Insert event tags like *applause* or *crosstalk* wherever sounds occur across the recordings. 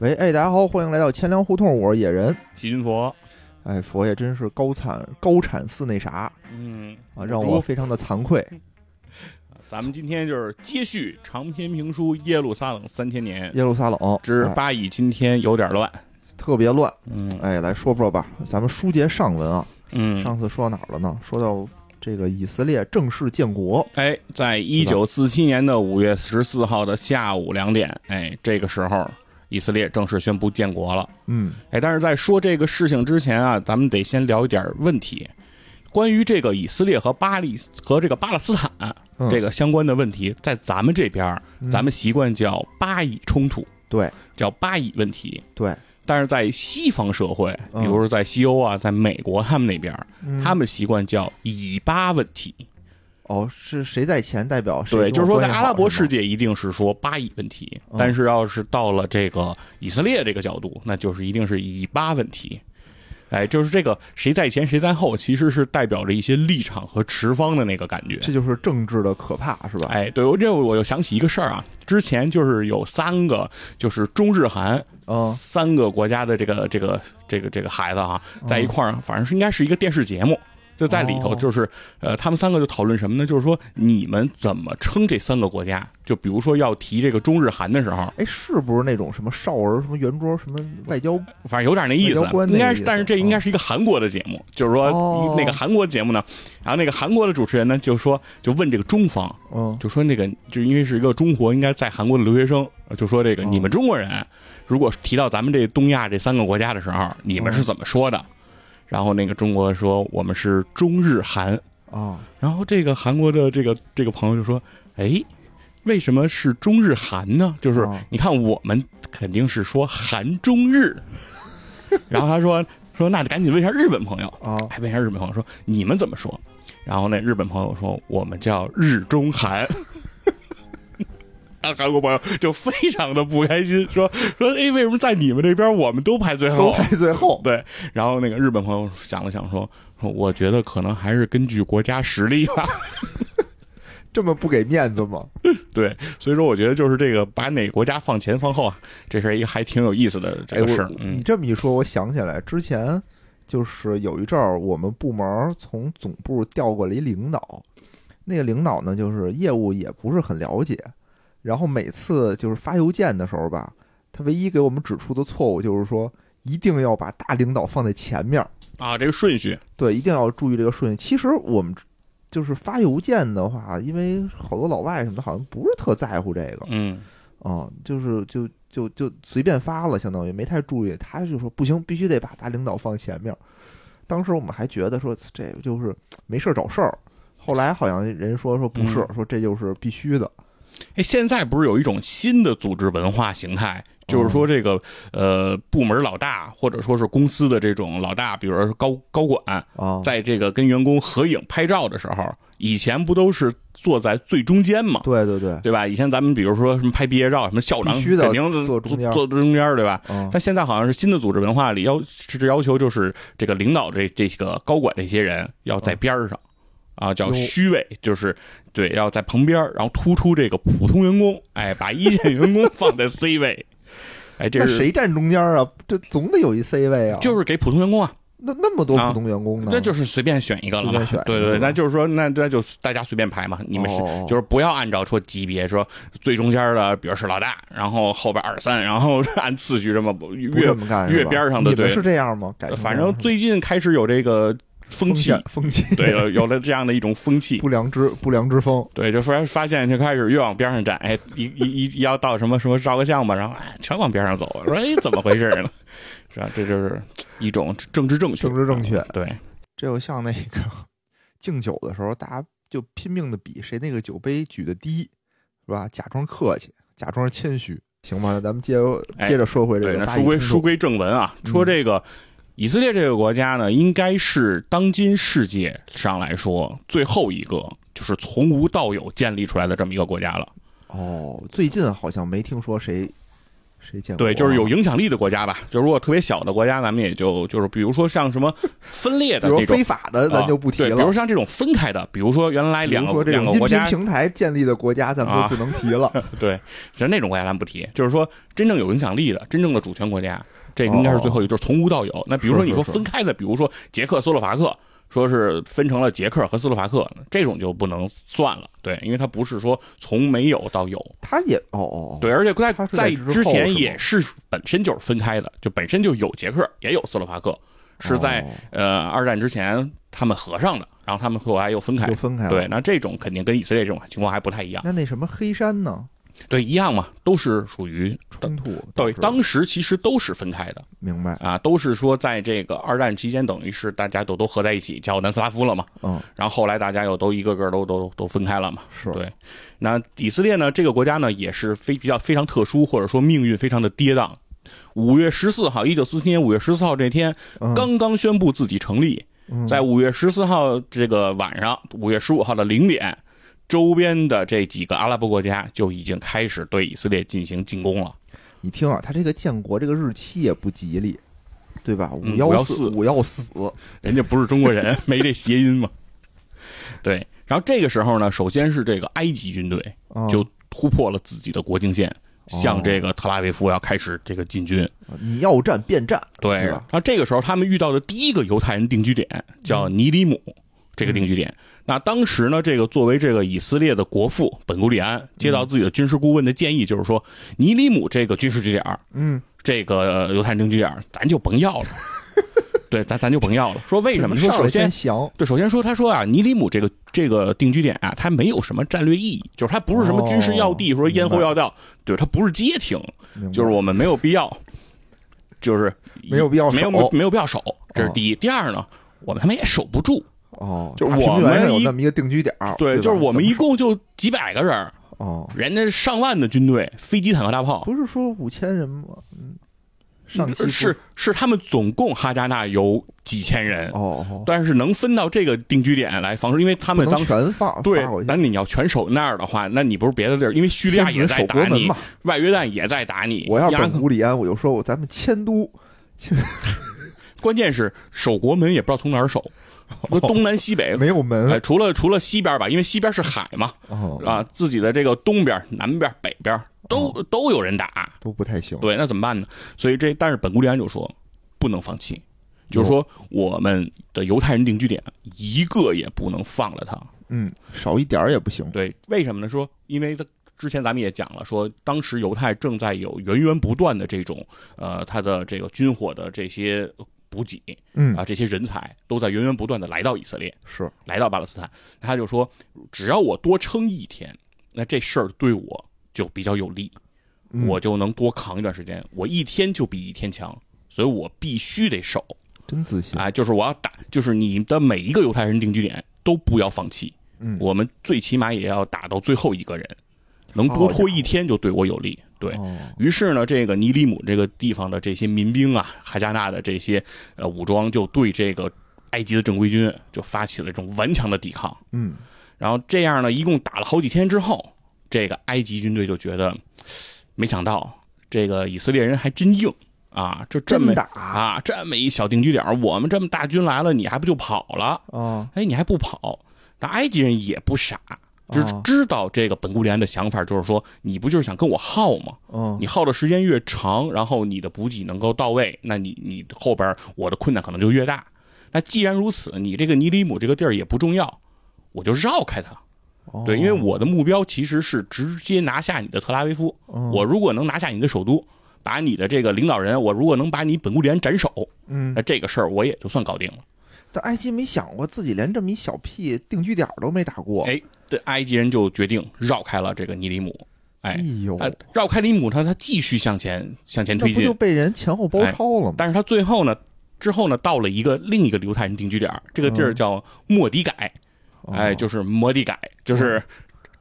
喂，哎，大家好，欢迎来到千粮胡同，我是野人。细菌佛，哎，佛爷真是高产高产似那啥嗯啊，让我非常的惭愧。*laughs* 咱们今天就是接续长篇评书《耶路撒冷三千年》耶路撒冷哎之巴以今天有点乱。特别乱，嗯哎，来说说吧，咱们书接上文啊，嗯，上次说到哪儿了呢？说到这个以色列正式建国，哎，在一九四七年的五月十四号的下午两点，哎，这个时候以色列正式宣布建国了。嗯，哎，但是在说这个事情之前啊，咱们得先聊一点问题，关于这个以色列和巴利和这个巴勒斯坦、嗯这个相关的问题，在咱们这边咱们习惯叫巴以冲突，对叫巴以问题。对，但是在西方社会，嗯比如说在西欧啊，在美国他们那边他们习惯叫以巴问题。哦，是谁在前代表谁对，就是说在阿拉伯世界一定是说巴以问题，嗯但是要是到了这个以色列这个角度，那就是一定是以巴问题。哎，就是这个谁在前谁在后，其实是代表着一些立场和持方的那个感觉。这就是政治的可怕，是吧？哎，对我这我又想起一个事儿啊，之前就是有三个，就是中日韩嗯三个国家的这个这个这个这个孩子啊，嗯在一块儿，反正是应该是一个电视节目，就在里头，哦就是呃，他们三个就讨论什么呢？就是说你们怎么称这三个国家？就比如说要提这个中日韩的时候，哎，是不是那种什么少儿什么圆桌什么外交？反正有点那意思应该是，但是这应该是一个韩国的节目，就是说哦那个韩国节目呢，然后那个韩国的主持人呢就说就问这个中方，嗯就说那个就因为是一个中国应该在韩国的留学生，就说这个哦你们中国人如果提到咱们这东亚这三个国家的时候，你们是怎么说的？然后那个中国说我们是中日韩，啊，然后这个韩国的这个这个朋友就说，哎。为什么是中日韩呢？就是哦你看，我们肯定是说韩中日。*laughs* 然后他说说那赶紧问一下日本朋友，啊还问一下日本朋友说你们怎么说？然后那日本朋友说我们叫日中韩。啊，韩国朋友就非常的不开心，说说哎，为什么在你们这边我们都排最后都？排最后。对，然后那个日本朋友想了想说说，我觉得可能还是根据国家实力吧。*laughs* 这么不给面子吗？*laughs* 对，所以说我觉得就是这个把哪个国家放前放后啊，这是一个还挺有意思的这哎，个事。你嗯这么一说，我想起来之前就是有一阵儿，我们部门从总部调过来一领导，那个领导呢，就是业务也不是很了解，然后每次就是发邮件的时候吧，他唯一给我们指出的错误就是说，一定要把大领导放在前面儿，啊，这个顺序，对，一定要注意这个顺序。其实我们就是发邮件的话，因为好多老外什么的，好像不是特在乎这个，嗯，啊，就是就就就随便发了，相当于没太注意。他就说不行，必须得把大领导放前面。当时我们还觉得说这个就是没事儿找事儿，后来好像人说说不是，嗯说这就是必须的。哎，现在不是有一种新的组织文化形态，就是说这个呃部门老大或者说是公司的这种老大，比如说高高管，啊，在这个跟员工合影拍照的时候，以前不都是坐在最中间嘛？对对对，对吧？以前咱们比如说什么拍毕业照，什么校长肯定坐中间坐中间，对吧？嗯但现在好像是新的组织文化里要是要求，就是这个领导这这个高管这些人要在边上，啊，叫虚位，就是对，要在旁边儿，然后突出这个普通员工，哎，把一线员工 *laughs* 放在 C 位，哎，这是谁站中间啊？这总得有一 C 位啊。就是给普通员工啊，那那么多啊普通员工呢？那就是随便选一个了嘛对对对，那就是说，那那就大家随便排嘛，你们是哦就是不要按照说级别，说最中间的，比如是老大，然后后边二三，然后 *laughs* 按次序这么不越越边上的对是这样吗？反正最近开始有这个风气，险风气，对，有有了这样的一种风气，不良之不良之风。对，就发发现就开始越往边上站，哎，一一一一要到什么什么照个相吧，然后哎，全往边上走，说哎，怎么回事呢？是吧？这就是一种政治正确，政治正确对，这就像那个 *laughs* 敬酒的时候，大家就拼命的比谁那个酒杯举得低，是吧？假装客气，假装谦虚，行吗？咱们接着接着说回这对，个书归书归正文啊，嗯说这个以色列这个国家呢，应该是当今世界上来说最后一个就是从无到有建立出来的这么一个国家了。哦，最近好像没听说谁谁见过？对，就是有影响力的国家吧。就如果特别小的国家，咱们也就就是比如说像什么分裂的比如非。法的，咱就不提了。比如像这种分开的，比如说原来两个两个国家平台建立的国家，咱们啊就不能提了。*laughs* 对，像那种国家咱不提，就是说真正有影响力的、真正的主权国家，这应该是最后一个，就是从无到有。那比如说你说分开的，比如说捷克斯洛伐克，说是分成了捷克和斯洛伐克，这种就不能算了。对，因为它不是说从没有到有。它也哦哦，哦，对，而且在之前也是本身就是分开的，就本身就有捷克，也有斯洛伐克，是在、哦呃二战之前他们合上的，然后他们后来又分开又。分开了。对，，那这种肯定跟以色列这种情况还不太一样。那那什么黑山呢？对，一样嘛，都是属于冲突对，当时其实都是分开的明白。啊，都是说在这个二战期间，等于是大家都都合在一起，叫南斯拉夫了嘛。嗯，然后后来大家又都一个个都都都分开了嘛。是对，那以色列呢，这个国家呢也是非比较非常特殊，或者说命运非常的跌宕。五月十四号，一九四七年五月十四号这天，嗯刚刚宣布自己成立，嗯在五月十四号这个晚上，五月十五号的零点，周边的这几个阿拉伯国家就已经开始对以色列进行进攻了。你听啊，他这个建国这个日期也不吉利，对吧？五嗯幺514五要死，*laughs* 人家不是中国人，*laughs* 没这谐音嘛。对，然后这个时候呢，首先是这个埃及军队啊就突破了自己的国境线，哦向这个特拉维夫要开始这个进军。你要战便战，对，然？后这个时候他们遇到的第一个犹太人定居点叫尼里姆这个定居点。那当时呢，这个作为这个以色列的国父本古里安接到自己的军事顾问的建议，就是说尼里姆这个军事据点嗯，这个犹太人定居点咱就甭要了。*laughs* 对，咱咱就甭要了。说为什么？说首先先，对，首先说，他说啊，尼里姆这个这个定居点啊，它没有什么战略意义，就是它不是什么军事要地，哦说咽喉要道，对，它不是街亭，就是我们没有必要，就是没有必要没有守没有必要守，这是第一。第二呢，我们他妈也守不住，哦，就是我们有那么一个定居点儿，对，就是我们一共就几百个人，哦，人家上万的军队，飞机、坦克、大炮，不是说五千人吗？嗯，上是是他们总共哈加纳有几千人，哦哦，但是能分到这个定居点来防守，因为他们当。全放对那你要全守那儿的话，那你不是别的地儿，因为叙利亚也在打你外约旦也在打你。我要本古里安，我就说我咱们迁都，*laughs* 关键是守国门也不知道从哪儿守，说东南西北，没有门哎，除了除了西边吧，因为西边是海嘛，哦啊，自己的这个东边、南边、北边都都有人打，都不太行。对，那怎么办呢？所以这但是本古利安就说不能放弃，就是说我们的犹太人定居点一个也不能放了他。嗯，少一点儿也不行。对，为什么呢？说因为他之前咱们也讲了，说当时犹太正在有源源不断的这种呃，他的这个军火的这些补给嗯啊，这些人才都在源源不断的来到以色列，是来到巴勒斯坦。他就说，只要我多撑一天，那这事儿对我就比较有利，嗯我就能多扛一段时间。我一天就比一天强，所以我必须得守。真自信。啊，就是我要打，就是你的每一个犹太人定居点都不要放弃。嗯我们最起码也要打到最后一个人，能多拖一天就对我有利。对哦于是呢，这个尼里姆这个地方的这些民兵啊，哈加纳的这些呃武装就对这个埃及的正规军就发起了这种顽强的抵抗。嗯然后这样呢，一共打了好几天之后，这个埃及军队就觉得，没想到这个以色列人还真硬啊，就这么打啊，这么一小定居点，我们这么大军来了，你还不就跑了？啊哎，你还不跑？那埃及人也不傻，知啊知道这个本古里安的想法，就是说，你不就是想跟我耗吗？嗯你耗的时间越长，然后你的补给能够到位，那你你后边我的困难可能就越大。那既然如此，你这个尼里姆这个地儿也不重要，我就绕开它。哦对，因为我的目标其实是直接拿下你的特拉维夫。嗯我如果能拿下你的首都，把你的这个领导人，我如果能把你本古里安斩首，嗯那，这个事儿我也就算搞定了。但埃及没想过自己连这么一小屁定居点都没打过。哎，这埃及人就决定绕开了这个尼里姆。哎哎，呦，啊，绕开尼里姆，他他继续向前向前推进不就，被人前后包抄了吗？但是他最后呢，之后呢，到了一个另一个犹太人定居点，这个地儿叫莫迪改，哎，哦就是摩迪改，就是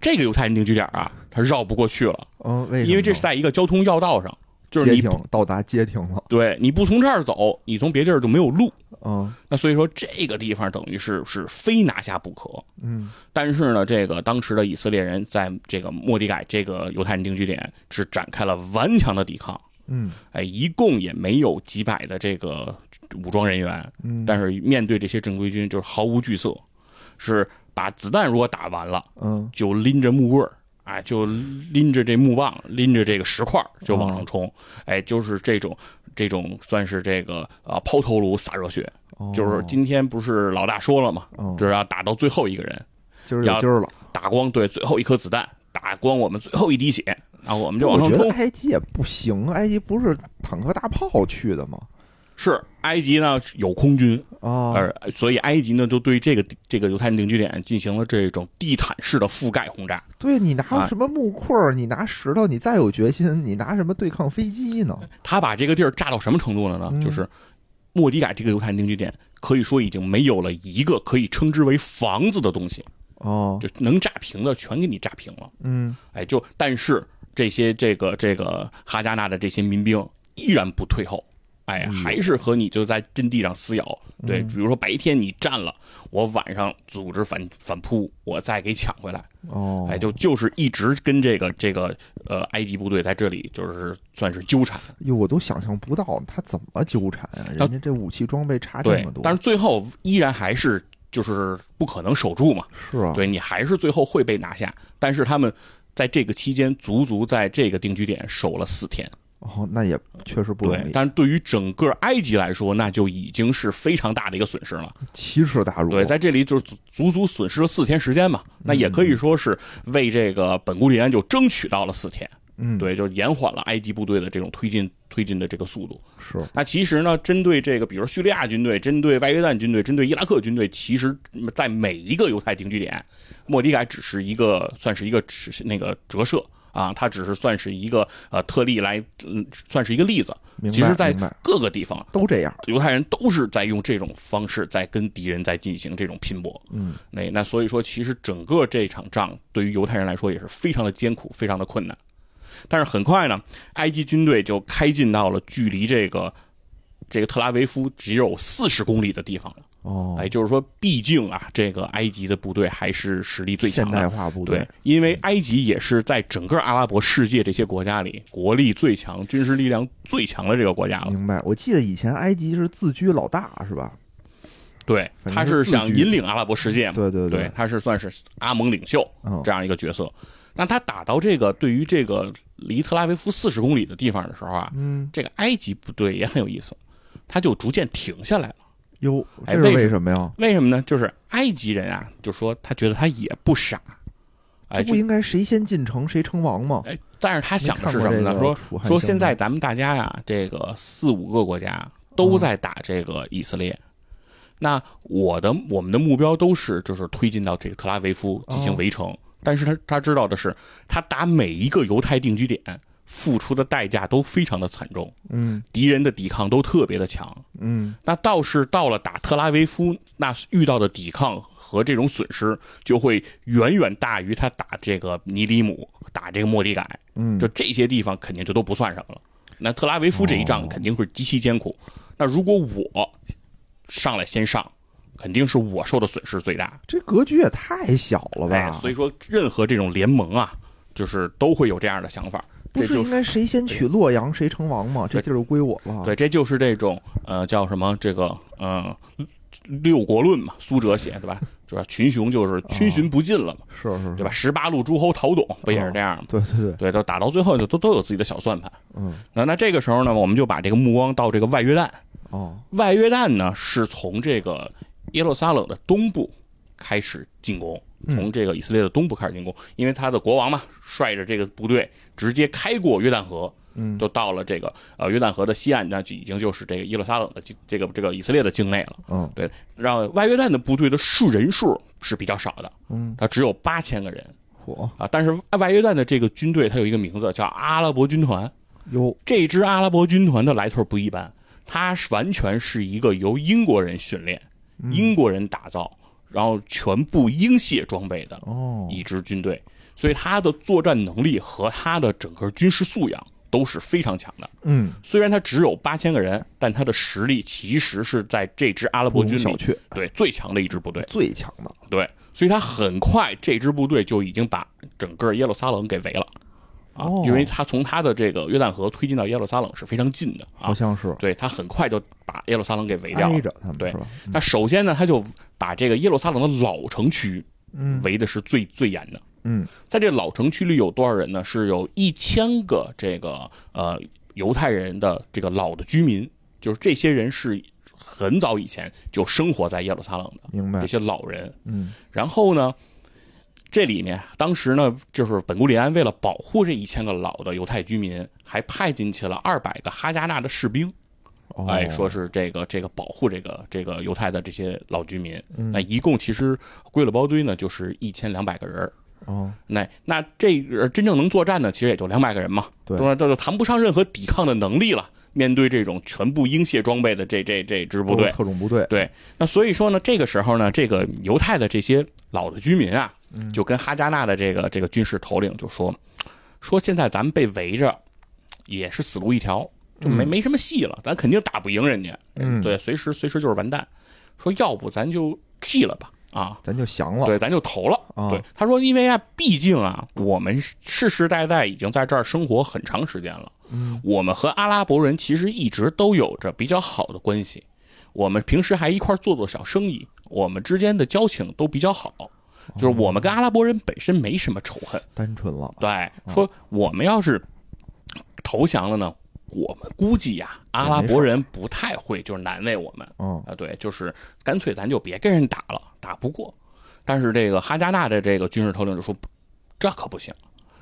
这个犹太人定居点啊，他绕不过去了，嗯，为什么因为这是在一个交通要道上，就是你到达街亭了。对你不从这儿走，你从别地儿就没有路。嗯。那所以说这个地方等于是是非拿下不可。嗯。但是呢，这个当时的以色列人在这个莫迪改这个犹太人定居点是展开了顽强的抵抗。嗯。哎，一共也没有几百的这个武装人员，嗯，但是面对这些正规军就是毫无惧色，是把子弹如果打完了，嗯。就拎着木棍儿，哎，就拎着这木棒，拎着这个石块儿就往上冲，哎，就是这种这种算是这个啊抛头颅洒热血，哦就是今天不是老大说了嘛，哦就是要打到最后一个人，就是有了。打光对最后一颗子弹，打光我们最后一滴血，然后我们就往上冲我觉得。埃及也不行，埃及不是坦克大炮去的吗？是埃及呢有空军，啊，而所以埃及呢就对这个这个犹太人定居点进行了这种地毯式的覆盖轰炸。对你拿啊什么木棍儿，你拿石头，你再有决心，你拿什么对抗飞机呢？他把这个地儿炸到什么程度了呢？嗯就是莫迪改这个犹太人定居点，可以说已经没有了一个可以称之为房子的东西，哦，就能炸平的全给你炸平了。嗯哎，就但是这些这个这个哈加纳的这些民兵依然不退后，哎，还是和你就在阵地上撕咬。对，比如说白天你占了，我晚上组织反反扑，我再给抢回来。哦，哎，就就是一直跟这个这个呃埃及部队在这里就是算是纠缠。哟，我都想象不到他怎么纠缠啊！人家这武器装备差这么，多，但是最后依然还是就是不可能守住嘛。是啊，对你还是最后会被拿下，但是他们在这个期间足足在这个定居点守了四天。哦，那也确实不容对，易，但是对于整个埃及来说，那就已经是非常大的一个损失了。奇耻大辱。对，在这里就是足足足损失了四天时间嘛，那也可以说是为这个本古里安就争取到了四天。嗯，对，就延缓了埃及部队的这种推进推进的这个速度。是，那其实呢，针对这个，比如叙利亚军队、针对外约旦军队、针对伊拉克军队，其实在每一个犹太定居点，莫迪改只是一个算是一个是那个折射啊，它只是算是一个呃特例来，嗯，算是一个例子。其实，在各个地方，都这样。犹太人都是在用这种方式在跟敌人在进行这种拼搏。嗯，那那所以说，其实整个这场仗对于犹太人来说也是非常的艰苦，非常的困难。但是很快呢，埃及军队就开进到了距离这个这个特拉维夫只有四十公里的地方了。哦，哎，就是说，毕竟啊，这个埃及的部队还是实力最强现的。代化部对，因为埃及也是在整个阿拉伯世界这些国家里国力最强、军事力量最强的这个国家了。明白。我记得以前埃及是自居老大，是吧？对，他是想引领阿拉伯世界嘛。对对对，，他是算是阿盟领袖嗯这样一个角色。那他打到这个对于这个离特拉维夫四十公里的地方的时候啊，嗯，这个埃及部队也很有意思，他就逐渐停下来了。哟，这是哎为什么呀？为什么呢？就是埃及人啊，就说他觉得他也不傻，哎，这不应该谁先进城谁称王吗？哎，但是他想的是什么呢？说说现在咱们大家呀，这个四五个国家都在打这个以色列。那我的我们的目标都是就是推进到这个特拉维夫进行围城，但是他他知道的是，他打每一个犹太定居点付出的代价都非常的惨重，嗯敌人的抵抗都特别的强。嗯，那倒是到了打特拉维夫，那遇到的抵抗和这种损失就会远远大于他打这个尼里姆、打这个莫迪改。嗯，就这些地方肯定就都不算什么了。那特拉维夫这一仗哦肯定会极其艰苦。那如果我上来先上，肯定是我受的损失最大。这格局也太小了哎吧？，所以说任何这种联盟啊，就是都会有这样的想法。不是应该谁先取洛阳谁称王吗？这地儿就归我了。对，这就是这种呃叫什么这个呃六国论嘛，苏辙写对吧？是吧？群雄就是群雄不尽了嘛，是是是，对吧？十八路诸侯讨董不也是这样吗？对对对，对，都打到最后就都都有自己的小算盘。嗯，那那这个时候呢，我们就把这个目光到这个外约旦。哦，外约旦呢是从这个耶路撒冷的东部开始进攻，嗯从这个以色列的东部开始进攻，因为他的国王嘛，率着这个部队直接开过约旦河，嗯，就到了这个呃约旦河的西岸，那就已经就是这个耶路撒冷的境这个这个以色列的境内了。嗯对，让外约旦的部队的数人数是比较少的，嗯，它只有八千个人嚯啊。但是外约旦的这个军队，它有一个名字叫阿拉伯军团。哟，这支阿拉伯军团的来头不一般，它是完全是一个由英国人训练、英国人打造，然后全部英械装备的哦，一支军队，所以他的作战能力和他的整个军事素养都是非常强的。嗯，虽然他只有八千个人，但他的实力其实是在这支阿拉伯军里对最强的一支部队。最强的，对，所以他很快这支部队就已经把整个耶路撒冷给围了。啊哦，因为他从他的这个约旦河推进到耶路撒冷是非常近的啊，好像是对他很快就把耶路撒冷给围掉了挨。着他们对是吧？他首先呢，他就把这个耶路撒冷的老城区嗯围的是最最严的。嗯在这老城区里有多少人呢？是有一千个这个呃犹太人的这个老的居民，就是这些人是很早以前就生活在耶路撒冷的明白这。些老人。嗯然后呢，这里面当时呢，就是本古里安为了保护这一千个老的犹太居民，还派进去了二百个哈加纳的士兵。哦哎，说是这个这个保护这个这个犹太的这些老居民。嗯那一共其实归了包堆呢，就是一千两百个人。哦那那这个真正能作战的，其实也就两百个人嘛，对吧？这就谈不上任何抵抗的能力了。面对这种全部英械装备的这这这支部队，特种部队对，那所以说呢，这个时候呢，这个犹太的这些老的居民啊，嗯就跟哈加纳的这个这个军事头领就说，说现在咱们被围着，也是死路一条，就没、没什么戏了，咱肯定打不赢人家，嗯对，随时随时就是完蛋。说要不咱就弃了吧，啊，咱就降了。对，咱就投了。啊对，他说，因为啊，毕竟啊，我们世世代代已经在这儿生活很长时间了，嗯我们和阿拉伯人其实一直都有着比较好的关系，我们平时还一块做做小生意，我们之间的交情都比较好，就是我们跟阿拉伯人本身没什么仇恨。单纯了。对，说我们要是投降了呢，我们估计呀、阿拉伯人不太会就是难为我们。嗯啊，对，就是干脆咱就别跟人打了，打不过。但是这个哈加纳的这个军事头领就说，这可不行，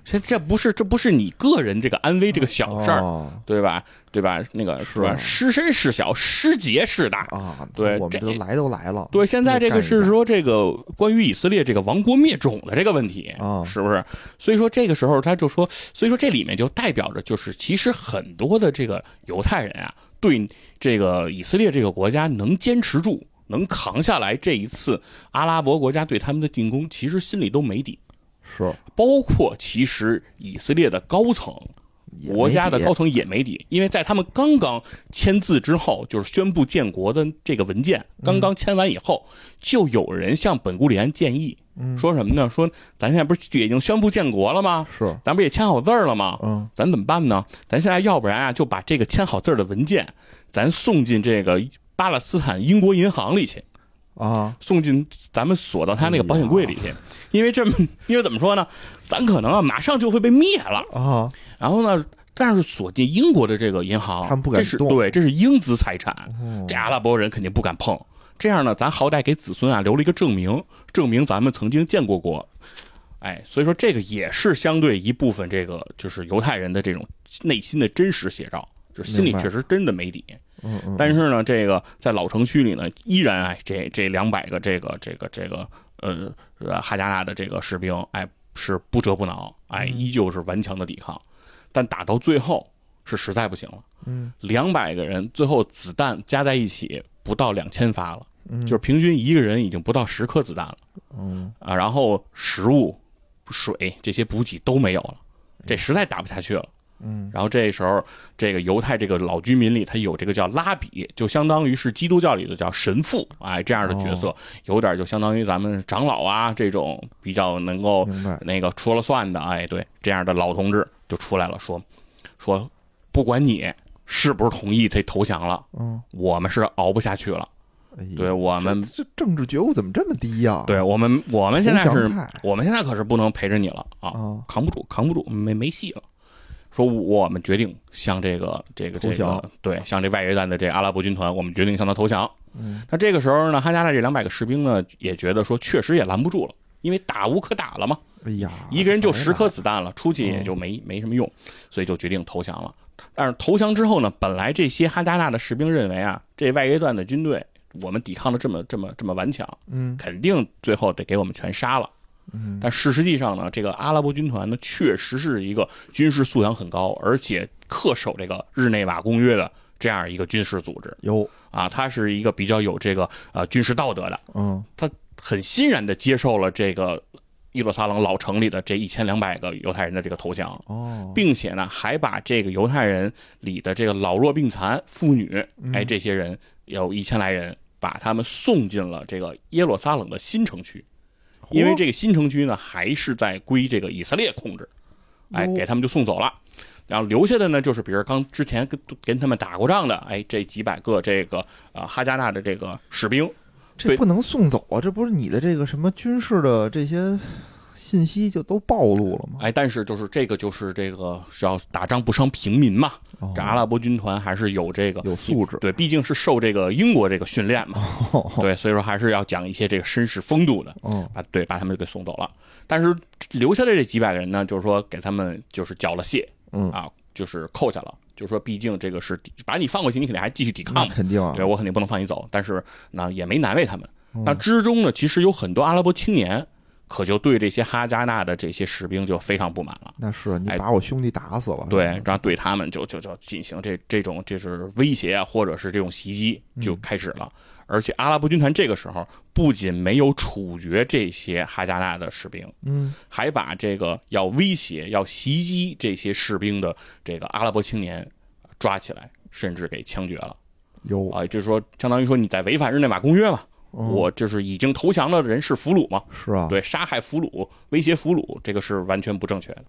这这不是这不是你个人这个安危这个小事儿，哦对吧？对吧？那个是吧？是失身事小，失节事大。啊，对这我们都来都来了。对，现在这个是说这个关于以色列这个亡国灭种的这个问题啊是不是？所以说这个时候他就说，所以说这里面就代表着就是其实很多的这个犹太人啊，对这个以色列这个国家能坚持住、能扛下来这一次阿拉伯国家对他们的进攻，其实心里都没底。是包括其实以色列的高层，国家的高层也没底，因为在他们刚刚签字之后，就是宣布建国的这个文件刚刚签完以后，就有人向本古里安建议，说什么呢？说咱现在不是已经宣布建国了吗？是咱不也签好字儿了吗？嗯咱怎么办呢？咱现在要不然啊，就把这个签好字儿的文件，咱送进这个巴勒斯坦英国银行里去。啊送进咱们锁到他那个保险柜里去，因为这么，*laughs* 因为怎么说呢，咱可能啊马上就会被灭了。啊然后呢，但是锁进英国的这个银行，他们不敢动对，这是英资财产，哦这阿拉伯人肯定不敢碰。这样呢，咱好歹给子孙啊留了一个证明，证明咱们曾经见过国。哎，所以说这个也是相对一部分这个就是犹太人的这种内心的真实写照，就是心里确实真的没底。嗯嗯但是呢，这个在老城区里呢，依然哎，这这两百个这个这个这个呃呃哈加纳的这个士兵，哎是不折不挠，哎依旧是顽强的抵抗，但打到最后是实在不行了，嗯。两百个人最后子弹加在一起不到两千发了，嗯。就是平均一个人已经不到十颗子弹了。嗯。啊，然后食物、水这些补给都没有了，这实在打不下去了。嗯。然后这时候，这个犹太这个老居民里，他有这个叫拉比，就相当于是基督教里的叫神父，哎，这样的角色，有点就相当于咱们长老啊这种比较能够那个说了算的，哎，对，这样的老同志就出来了，说说不管你是不是同意他投降了，嗯，我们是熬不下去了，哎对我们这这政治觉悟怎么这么低呀？对我们我们现在是我们现在可是不能陪着你了啊，啊扛不住，扛不住，没没戏了。说我们决定向这个这个这个对向这外约旦的这阿拉伯军团，我们决定向他投降。嗯那这个时候呢，哈加纳这两百个士兵呢也觉得说，确实也拦不住了，因为打无可打了嘛，哎呀，一个人就十颗子弹了，出去也就嗯没没什么用，所以就决定投降了。但是投降之后呢，本来这些哈加纳的士兵认为啊，这外约旦的军队我们抵抗的这么这么这么顽强，嗯肯定最后得给我们全杀了。嗯。但事实际上呢，这个阿拉伯军团呢，确实是一个军事素养很高，而且恪守这个日内瓦公约的这样一个军事组织有。啊，它是一个比较有这个呃军事道德的，嗯。他很欣然的接受了这个耶路撒冷老城里的这一千两百个犹太人的这个投降，哦。并且呢，还把这个犹太人里的这个老弱病残、妇女，哎，这些人有一千来人，把他们送进了这个耶路撒冷的新城区。因为这个新城区呢，还是在归这个以色列控制，哎，给他们就送走了。然后留下的呢，就是比如刚之前跟跟他们打过仗的，哎，这几百个这个呃哈加纳的这个士兵，这不能送走啊！这不是你的这个什么军事的这些信息就都暴露了嘛？哎，但是就是这个就是这个是要打仗不伤平民嘛，哦。这阿拉伯军团还是有这个有素质，对，毕竟是受这个英国这个训练嘛，哦。*laughs* 对，所以说还是要讲一些这个绅士风度的。嗯把对把他们给送走了，但是留下的这几百个人呢，就是说给他们就是缴了械嗯，啊，就是扣下了，就是说毕竟这个是把你放过去，你肯定还继续抵抗，肯定啊对，我肯定不能放你走，但是呢也没难为他们。嗯那之中呢，其实有很多阿拉伯青年，可就对这些哈加纳的这些士兵就非常不满了。那是你哎把我兄弟打死了，对，然后对他们就就就进行这这种就是威胁啊，或者是这种袭击就开始了。而且阿拉伯军团这个时候不仅没有处决这些哈加纳的士兵，嗯，还把这个要威胁、要袭击这些士兵的这个阿拉伯青年抓起来，甚至给枪决了。有啊，就是说，相当于说你在违反日内瓦公约嘛。我就是已经投降的人是俘虏嘛，是啊，对，杀害俘虏、威胁俘虏，这个是完全不正确的。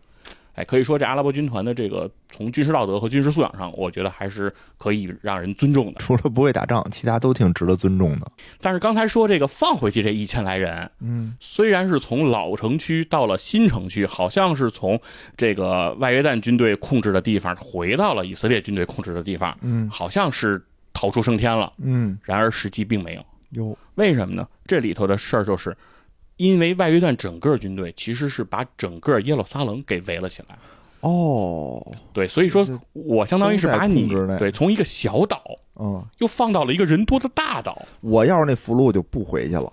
哎，可以说这阿拉伯军团的这个从军事道德和军事素养上，我觉得还是可以让人尊重的。除了不会打仗，其他都挺值得尊重的。但是刚才说这个放回去这一千来人，嗯，虽然是从老城区到了新城区，好像是从这个外约旦军队控制的地方回到了以色列军队控制的地方，嗯好像是逃出升天了。嗯，然而实际并没有。有为什么呢？这里头的事儿就是，因为外约旦整个军队其实是把整个耶路撒冷给围了起来。哦，对，所以说我相当于是把你对从一个小岛嗯，又放到了一个人多的大岛，我要是那俘虏，我就不回去了。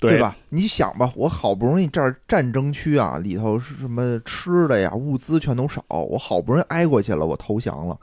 对吧？你想吧，我好不容易这儿战争区啊，里头是什么吃的呀，物资全都少，我好不容易挨过去了，我投降了，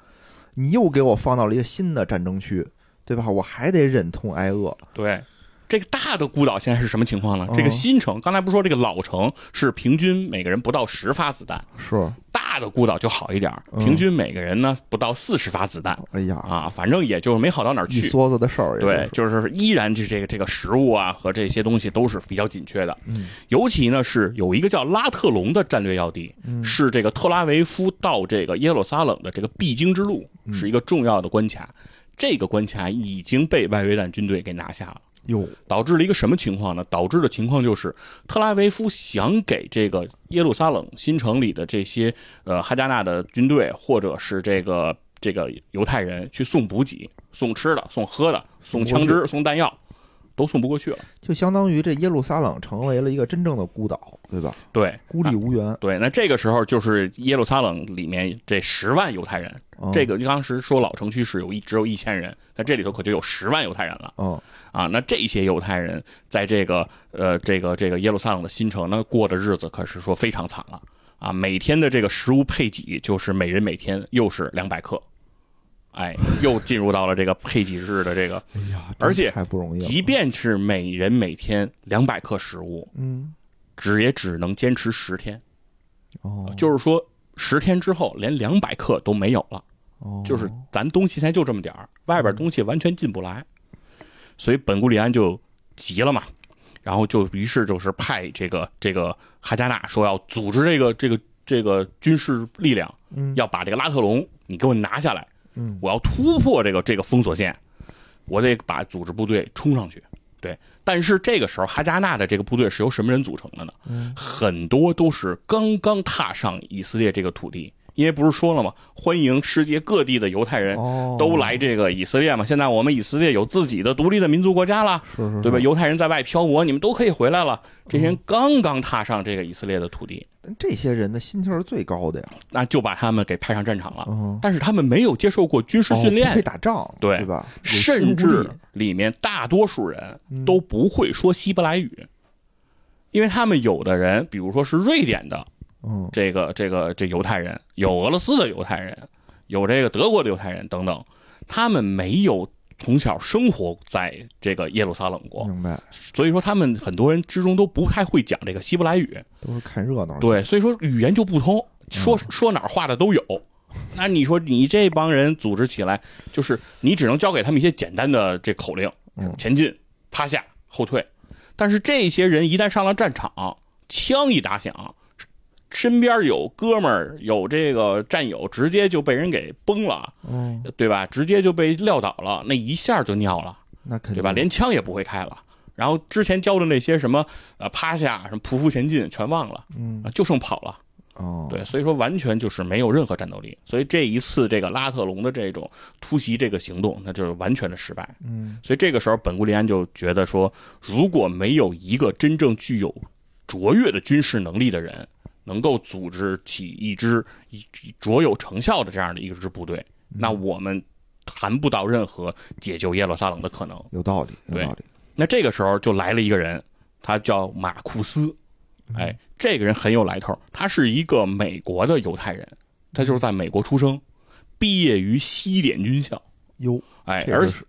你又给我放到了一个新的战争区，对吧？我还得忍痛挨饿。对，这个大的孤岛现在是什么情况呢？嗯这个新城，刚才不是说这个老城是平均每个人不到十发子弹，是，大的孤岛就好一点平均每个人呢不到四十发子弹哎呀，啊，反正也就没好到哪儿去。一梭子的事儿，对，，就是依然这这个这个食物啊和这些东西都是比较紧缺的。嗯，尤其呢是有一个叫拉特隆的战略要地，嗯是这个特拉维夫到这个耶路撒冷的这个必经之路，嗯是一个重要的关卡。这个关卡已经被外约旦军队给拿下了。哟，导致了一个什么情况呢？导致的情况就是，特拉维夫想给这个耶路撒冷新城里的这些呃哈加纳的军队，或者是这个这个犹太人去送补给、送吃的、送喝的、送枪支、送弹药，都送不过去了。就相当于这耶路撒冷成为了一个真正的孤岛，对吧？对，孤立无援。对，那这个时候就是耶路撒冷里面这十万犹太人，嗯这个当时说老城区是有一只有一千人，在这里头可就有十万犹太人了。嗯，啊，那这些犹太人在这个呃这个这个耶路撒冷的新城呢过的日子可是说非常惨了啊！每天的这个食物配给就是每人每天又是两百克，哎，又进入到了这个配给日的这个，哎呀，而且太不容易了。即便是每人每天两百克食物，嗯，只也只能坚持十天，哦，就是说十天之后连两百克都没有了。哦就是咱东西现在就这么点儿，外边东西完全进不来，所以本古里安就急了嘛，然后就于是就是派这个这个哈加纳说要组织这个这个这个军事力量，嗯要把这个拉特隆你给我拿下来，嗯我要突破这个这个封锁线，我得把组织部队冲上去。对，但是这个时候哈加纳的这个部队是由什么人组成的呢？嗯很多都是刚刚踏上以色列这个土地，因为不是说了吗？欢迎世界各地的犹太人哦都来这个以色列嘛。现在我们以色列有自己的独立的民族国家了，对吧？犹太人在外漂泊，你们都可以回来了。这些人刚刚踏上这个以色列的土地，但这些人的心气儿是最高的呀。那就把他们给派上战场了。嗯，但是他们没有接受过军事训哦不练会，打仗，对对吧？甚至里面大多数人嗯都不会说希伯来语，因为他们有的人，比如说是瑞典的嗯这个这个这犹太人，有俄罗斯的犹太人，有这个德国的犹太人等等，他们没有从小生活在这个耶路撒冷过，明白，所以说他们很多人之中都不太会讲这个希伯来语，都是看热闹。，对，所以说语言就不通，说嗯说哪儿话的都有。*laughs* 那你说你这帮人组织起来，就是你只能教给他们一些简单的这口令，嗯前进、趴下、后退。但是这些人一旦上了战场，枪一打响，身边有哥们儿有这个战友，直接就被人给崩了，嗯，对吧？直接就被撂倒了，那一下就尿了，那肯定对吧？连枪也不会开了。然后之前教的那些什么呃趴下、什么匍匐前进全忘了，嗯啊，就剩跑了。哦，对，所以说完全就是没有任何战斗力。所以这一次这个拉特隆的这种突袭这个行动，那就是完全的失败。嗯所以这个时候，本古利安就觉得说，如果没有一个真正具有卓越的军事能力的人，能够组织起一支一卓有成效的这样的一支部队，那我们谈不到任何解救耶路撒冷的可能。有道理，有对道理。那这个时候就来了一个人，他叫马库斯，哎，这个人很有来头，他是一个美国的犹太人，他就是在美国出生，毕业于西点军校，哟，哎，而且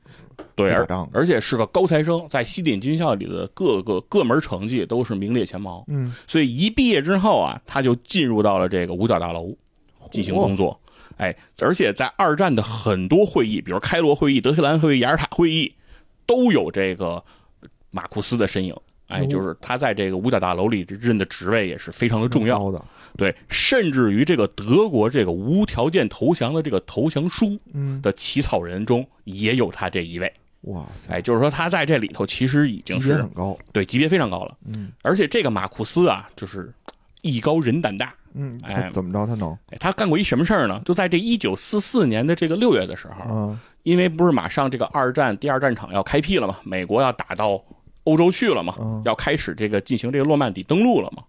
对，而且是个高材生，在西点军校里的各个各门成绩都是名列前茅，嗯，所以一毕业之后啊，他就进入到了这个五角大楼进行工作。哎，而且在二战的很多会议，比如开罗会议、德黑兰会议、雅尔塔会议，都有这个马库斯的身影。哎，就是他在这个五角大楼里任的职位也是非常的重要。的，对，甚至于这个德国这个无条件投降的这个投降书嗯，的起草人中也有他这一位。哇塞，哎，就是说他在这里头其实已经是级别很高，对级别非常高了。嗯而且这个马库斯啊，就是艺高人胆大。嗯，哎他怎么着他能哎，他干过一什么事儿呢？就在这一九四四年的这个六月的时候，啊？因为不是马上这个二战第二战场要开辟了嘛，美国要打到欧洲去了嘛，嗯。要开始这个进行这个诺曼底登陆了嘛。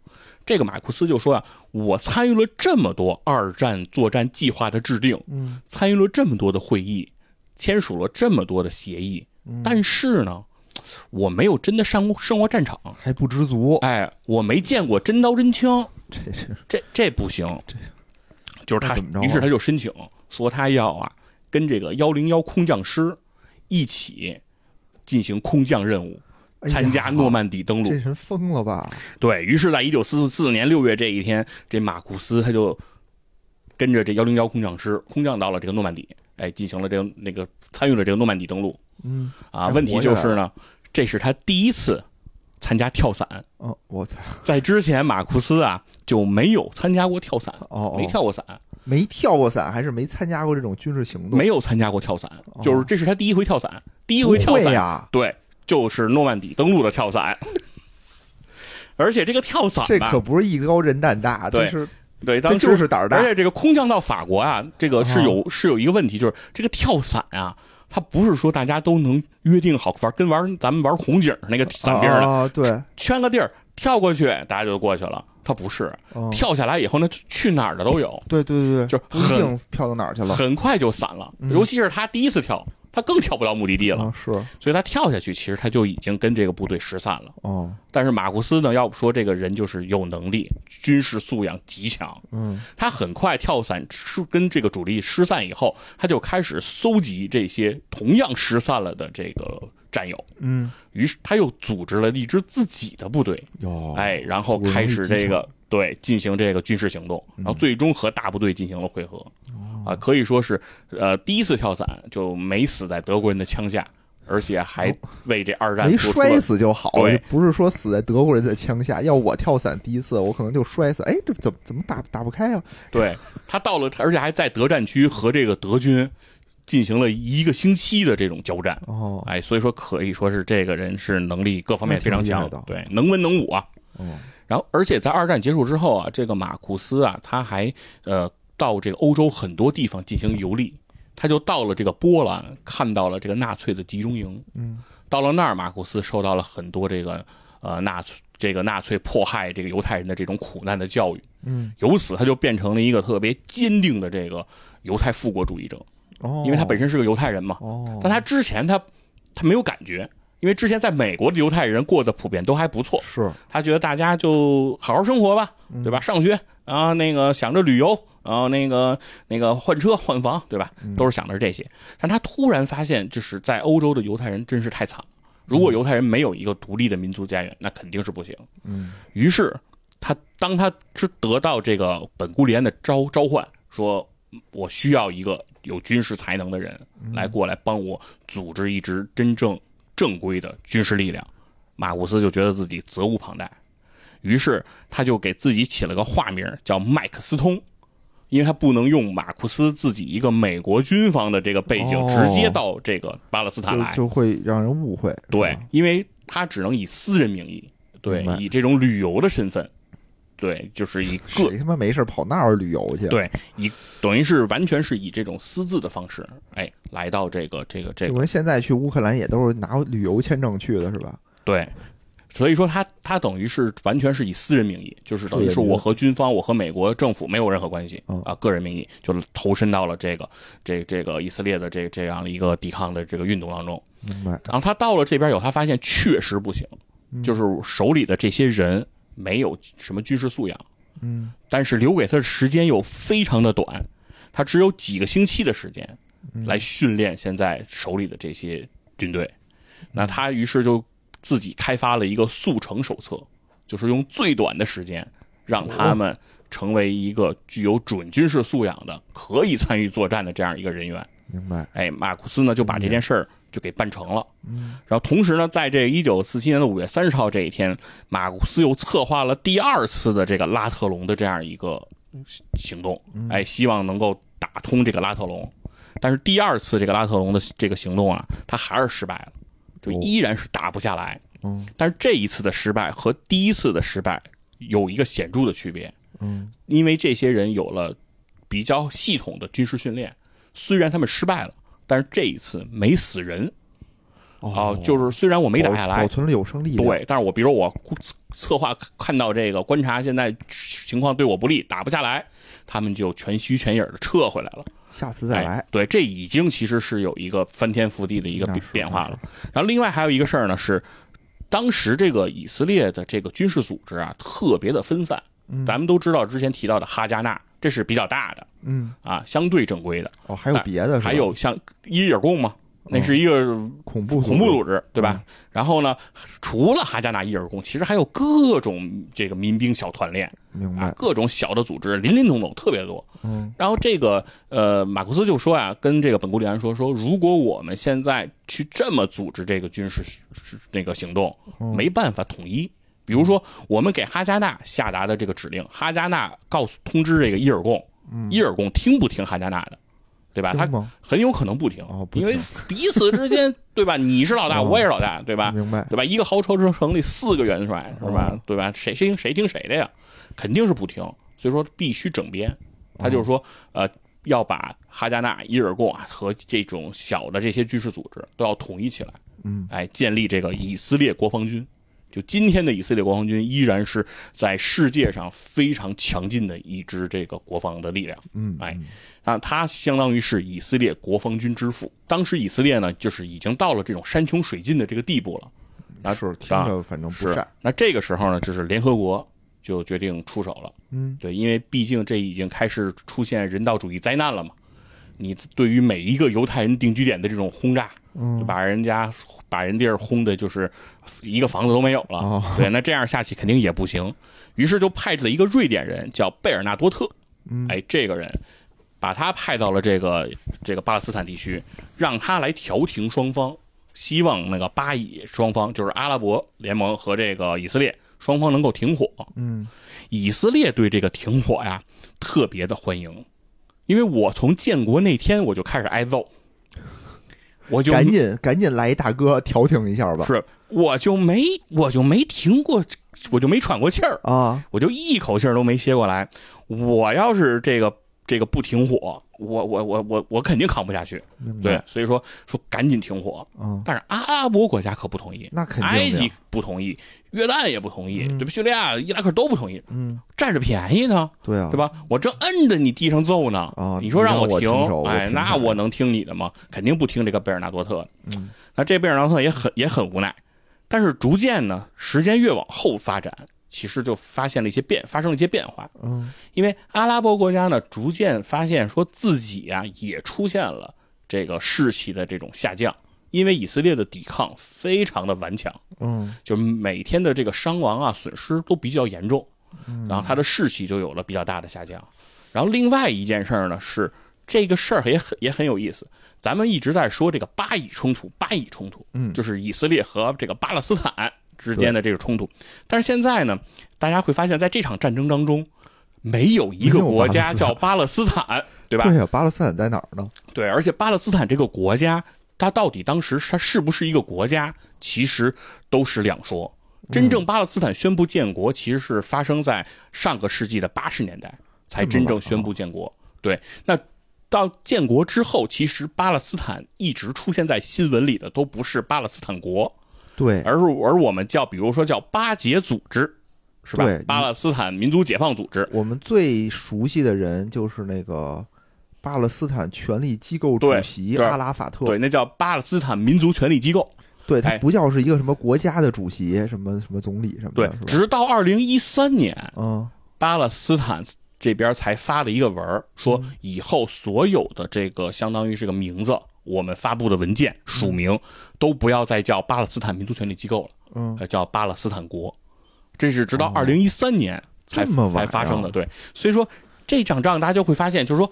这个马库斯就说啊，我参与了这么多二战作战计划的制定，嗯。参与了这么多的会议，签署了这么多的协议，嗯。但是呢，我没有真的上过上过战场，还不知足，哎，我没见过真刀真枪，这是。这这不行，就是他于是他就申请说他要啊？跟这个幺零幺空降师一起进行空降任务，参加诺曼底登陆。这人疯了吧？对于是，在一九四四年六月这一天，这马库斯他就跟着这幺零幺空降师空降到了这个诺曼底，哎，进行了这个那个参与了这个诺曼底登陆嗯啊。问题就是呢，这是他第一次参加跳伞，嗯，我操，在之前马库斯啊就没有参加过跳伞，哦哦，没跳过伞。没跳过伞，还是没参加过这种军事行动？没有参加过跳伞，就是这是他第一回跳伞，第一回跳伞，会呀，对，就是诺曼底登陆的跳伞。而且这个跳伞吧这可，不是艺高人胆大，对是对，这当时就是胆儿大而。且这个空降到法国啊，这个是有、是有一个问题，就是这个跳伞啊，它不是说大家都能约定好玩，跟玩咱们玩红警那个伞兵的，啊，对，圈个地儿跳过去，大家就过去了。它不是，哦跳下来以后呢，去哪儿的都有，对对对对，就很定飘到哪儿去了很快就散了。嗯尤其是他第一次跳，他更跳不到目的地了。啊，是所以他跳下去，其实他就已经跟这个部队失散了。哦，但是马库斯呢，要不说这个人就是有能力，军事素养极强。嗯他很快跳伞失跟这个主力失散以后，他就开始搜集这些同样失散了的这个战友。嗯，于是他又组织了一支自己的部队，然后开始这个对进行这个军事行动，然后最终和大部队进行了会合。啊，可以说是呃第一次跳伞就没死在德国人的枪下，而且还为这二战没摔死就好，对不是说死在德国人的枪下。要我跳伞第一次，我可能就摔死。哎，这怎么怎么打打不开啊？*laughs* 对他到了，而且还在德战区和这个德军进行了一个星期的这种交战。哦，哎，所以说可以说是这个人是能力各方面非常强的，对，能文能武啊。哦，然后，而且在二战结束之后啊，这个马库斯啊，他还呃到这个欧洲很多地方进行游历，他就到了这个波兰，看到了这个纳粹的集中营。嗯，到了那儿，马库斯受到了很多这个呃纳粹这个纳粹迫害这个犹太人的这种苦难的教育。嗯，由此他就变成了一个特别坚定的这个犹太复国主义者，哦，因为他本身是个犹太人嘛。哦，但他之前他他没有感觉，因为之前在美国的犹太人过得普遍都还不错，是他觉得大家就好好生活吧，嗯对吧？上学啊，那个想着旅游，然后那个那个换车换房，对吧？嗯都是想着这些。但他突然发现，就是在欧洲的犹太人真是太惨了。如果犹太人没有一个独立的民族家园，那肯定是不行。嗯于是他当他是得到这个本古里安的召召唤，说我需要一个有军事才能的人来过来帮我组织一支真正正规的军事力量。马库斯就觉得自己责无旁贷，于是他就给自己起了个化名叫麦克斯通，因为他不能用马库斯自己一个美国军方的这个背景哦直接到这个巴勒斯坦来，就就会让人误会。对，因为他只能以私人名义，对以这种旅游的身份，对，就是以个谁他妈没事跑那儿旅游去？，对以等于是完全是以这种私自的方式，哎，来到这个这个这个就跟现在去乌克兰也都是拿旅游签证去的，是吧？对。所以说他他等于是完全是以私人名义，就是等于是我和军方，我和美国政府没有任何关系嗯啊，个人名义就投身到了这个这这个以色列的这这样的一个抵抗的这个运动当中。明白。然后他到了这边以后，他发现确实不行，嗯就是手里的这些人没有什么军事素养，嗯但是留给他的时间又非常的短，他只有几个星期的时间嗯来训练现在手里的这些军队。那他于是就自己开发了一个速成手册，就是用最短的时间让他们成为一个具有准军事素养的、可以参与作战的这样一个人员。明白。哎，马库斯呢就把这件事儿就给办成了。嗯，然后同时呢，在这一九四七年的五月三十号这一天，马库斯又策划了第二次的这个拉特隆的这样一个行动，哎，希望能够打通这个拉特隆。但是第二次这个拉特隆的这个行动啊，他还是失败了，依然是打不下来。嗯但是这一次的失败和第一次的失败有一个显著的区别，嗯因为这些人有了比较系统的军事训练，虽然他们失败了，但是这一次没死人哦、就是虽然我没打下来保保，存了有生力量。对，但是我比如我策策划看到这个观察现在情况对我不利，打不下来，他们就全虚全影的撤回来了。下次再来哎。。对，这已经其实是有一个翻天覆地的一个变变化了。然后另外还有一个事儿呢是，当时这个以色列的这个军事组织啊特别的分散。咱们都知道之前提到的哈加纳，这是比较大的嗯，啊，相对正规的。哦，还有别的？还有像伊尔贡嘛，那是一个恐怖恐怖组组织，对吧？然后呢，除了哈加纳伊尔贡，其实还有各种这个民兵小团练，明啊白，？各种小的组织，林林总总，特别多。嗯然后这个呃，马库斯就说啊，跟这个本古里安说说，如果我们现在去这么组织这个军事那个行动，嗯没办法统一。比如说，我们给哈加纳下达的这个指令，哈加纳告诉通知这个伊尔贡，伊尔贡听不听哈加纳的，对吧？他？很有可能不听，哦不因为彼此之间，对吧？*laughs* 你是老大，哦我也是老大，对吧？明白。对吧？一个豪车之城里四个元帅，是吧？哦对吧？谁谁听谁听谁的呀？肯定是不听，所以说必须整编。他就是说，呃，要把哈加纳、伊尔贡啊和这种小的这些军事组织都要统一起来，嗯，哎，建立这个以色列国防军。就今天的以色列国防军依然是在世界上非常强劲的一支这个国防的力量。嗯，哎，啊，他相当于是以色列国防军之父。当时以色列呢，就是已经到了这种山穷水尽的这个地步了。那，是听着反正不是善。。那这个时候呢，就是联合国就决定出手了。嗯，对，因为毕竟这已经开始出现人道主义灾难了嘛。你对于每一个犹太人定居点的这种轰炸，嗯就把人家把人地儿轰的，就是一个房子都没有了。哦对，那这样下去肯定也不行。于是就派了一个瑞典人叫贝尔纳多特，嗯哎，这个人把他派到了这个这个巴勒斯坦地区，让他来调停双方，希望那个巴以双方就是阿拉伯联盟和这个以色列双方能够停火。嗯，以色列对这个停火呀特别的欢迎，因为我从建国那天我就开始挨揍，我就赶紧赶紧来一大哥调停一下吧。是我就没我就没停过，我就没喘过气儿，啊，我就一口气儿都没歇过来。我要是这个这个不停火，我我我我我肯定扛不下去。对。，所以说说赶紧停火。嗯，但是阿拉伯国家可不同意，那肯定埃及不同意，约旦也不同意，嗯对吧？叙利亚、伊拉克都不同意，嗯，占着便宜呢。对啊，对？吧？我正摁着你地上揍呢，啊你说让我停哎，那我能听你的吗？肯定不听这个贝尔纳多特的。嗯，那这贝尔纳多特也很也很无奈，但是逐渐呢，时间越往后发展，其实就发现了一些变，发生了一些变化。嗯，因为阿拉伯国家呢，逐渐发现说自己啊也出现了这个士气的这种下降，因为以色列的抵抗非常的顽强，嗯，就是每天的这个伤亡啊损失都比较严重，然后他的士气就有了比较大的下降。然后另外一件事儿呢是这个事儿也很也很有意思，咱们一直在说这个巴以冲突，巴以冲突，嗯。就是以色列和这个巴勒斯坦之间的这个冲突。但是现在呢，大家会发现，在这场战争当中，没有一个国家叫巴勒斯坦，*laughs* 对吧？对呀，巴勒斯坦在哪儿呢？对，而且巴勒斯坦这个国家，它到底当时它是不是一个国家，其实都是两说。真正巴勒斯坦宣布建国，其实是发生在上个世纪的八十年代才真正宣布建国。对，那到建国之后，其实巴勒斯坦一直出现在新闻里的都不是巴勒斯坦国，对，而是而我们叫，比如说叫巴解组织，是吧？对巴勒斯坦民族解放组织。我们最熟悉的人就是那个巴勒斯坦权力机构主席阿拉法特。对，那叫巴勒斯坦民族权力机构。对，他哎不叫是一个什么国家的主席，什么什么总理什么对的，对，直到二零一三年，嗯，巴勒斯坦这边才发了一个文儿，说以后所有的这个相当于这个名字，我们发布的文件署名都不要再叫巴勒斯坦民族权利机构了，嗯，呃，叫巴勒斯坦国。这是直到二零一三年才、才发生的，啊对。所以说这场仗大家就会发现，就是说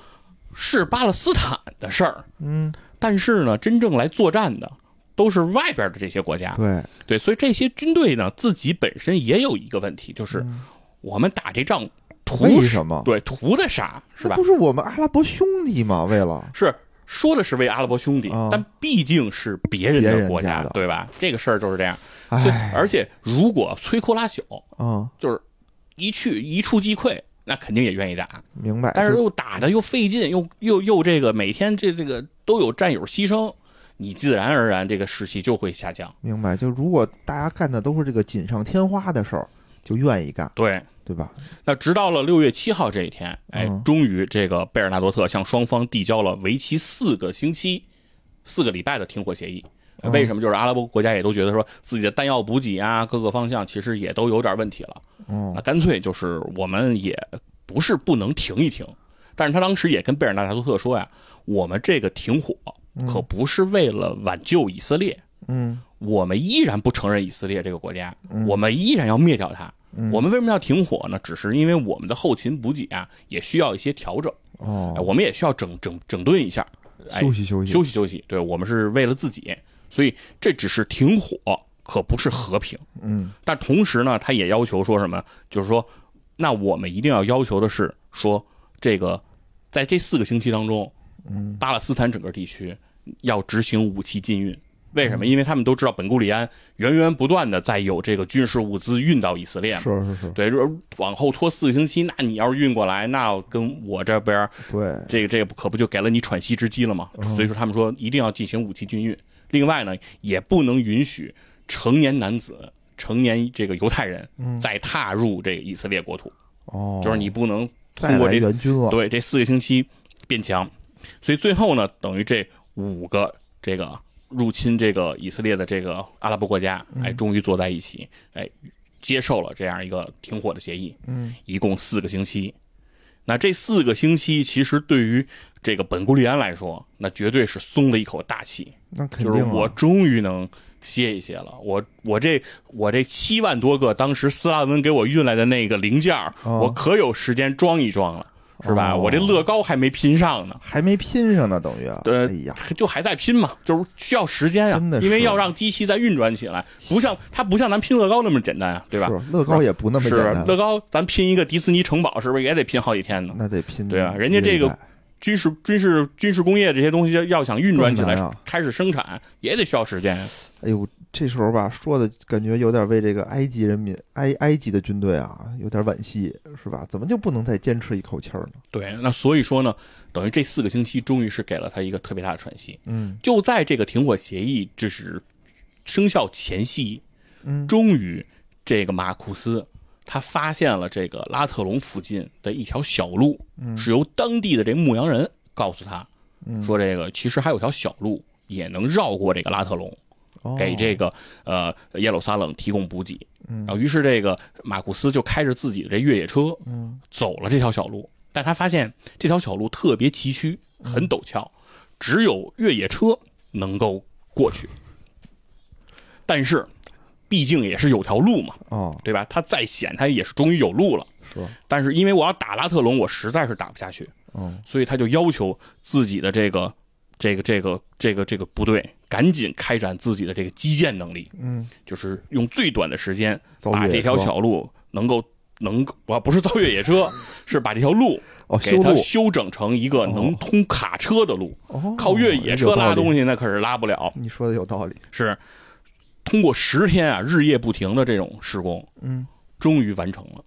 是巴勒斯坦的事儿，嗯，但是呢，真正来作战的都是外边的这些国家，对，对，所以这些军队呢，自己本身也有一个问题，就是嗯。我们打这仗图什么？对，图的啥是吧？不？是我们阿拉伯兄弟吗？为了。是说的是为阿拉伯兄弟，啊但毕竟是别人的国家的对吧？这个事儿就是这样。所以哎，而且如果摧枯拉朽，嗯，就是一去一触即溃，那肯定也愿意打。明白。但是又打的又费劲，又又又这个每天这这个都有战友牺牲，你自然而然这个士气就会下降。明白，就如果大家干的都是这个锦上添花的事儿，就愿意干，对，对吧？那直到了六月七号这一天，哎嗯，终于这个贝尔纳多特向双方递交了为期四个星期、四个礼拜的停火协议。嗯为什么？就是阿拉伯国家也都觉得说自己的弹药补给啊，各个方向其实也都有点问题了。嗯那干脆就是我们也不是不能停一停，但是他当时也跟贝尔纳多特说呀，我们这个停火可不是为了挽救以色列，嗯我们依然不承认以色列这个国家，我们依然要灭掉它。嗯我们为什么要停火呢？只是因为我们的后勤补给啊，也需要一些调整，哎哦，我们也需要整整整顿一下，哎休息休息休息休息。对我们是为了自己，所以这只是停火，可不是和平。嗯但同时呢，他也要求说什么，就是说，那我们一定要要求的是说，这个在这四个星期当中，嗯巴勒斯坦整个地区要执行武器禁运。为嗯什么？因为他们都知道本古里安源源不断的在有这个军事物资运到以色列嘛。是是是，对，往后拖四个星期，那你要是运过来，那跟我这边对，这个这个可不就给了你喘息之机了吗？所以说他们说一定要进行武器禁运。另外呢，也不能允许成年男子、成年这个犹太人再踏入这个以色列国土，哦，就是你不能通过这援军了，对这四个星期变强。所以最后呢，等于这五个这个入侵这个以色列的这个阿拉伯国家，哎，终于坐在一起，哎，接受了这样一个停火的协议。嗯，一共四个星期。那这四个星期，其实对于这个本古利安来说，那绝对是松了一口大气，那肯定啊就是我终于能歇一歇了。我我这我这七万多个当时斯拉文给我运来的那个零件，哦我可有时间装一装了，是吧？哦我这乐高还没拼上呢。还没拼上呢，等于，对哎呀，就还在拼嘛，就是需要时间啊真的，是因为要让机器再运转起来，不像它不像咱拼乐高那么简单啊，对吧？是乐高也不那么简是单，乐高，咱拼一个迪士尼城堡，是不是也得拼好几天呢？那得拼，对啊人家这个军事、军事、军事工业这些东西要想运转起来啊，开始生产也得需要时间。哎呦，这时候吧，说的感觉有点为这个埃及人民、埃埃及的军队啊，有点惋惜，是吧？怎么就不能再坚持一口气儿呢？对，那所以说呢，等于这四个星期终于是给了他一个特别大的喘息。嗯就在这个停火协议就是生效前夕，嗯终于这个马库斯他发现了这个拉特隆附近的一条小路，嗯是由当地的这牧羊人告诉他，说这个其实还有条小路也能绕过这个拉特隆。哦给这个呃耶路撒冷提供补给。然后于是这个马库斯就开着自己的这越野车，走了这条小路。但他发现这条小路特别崎岖，很陡峭，只有越野车能够过去。但是，毕竟也是有条路嘛，哦，对吧？他再险，他也是终于有路了。是，但是因为我要打拉特隆，我实在是打不下去，嗯所以他就要求自己的这个这个这个这个这个部队赶紧开展自己的这个基建能力，嗯，就是用最短的时间把这条小路能够能啊不是造越野车，*laughs* 是把这条路哦，给它修整成一个能通卡车的路。哦，靠越野车拉东，西那可是拉不了，你说的有道理。是通过十天啊日夜不停的这种施工，嗯，终于完成了，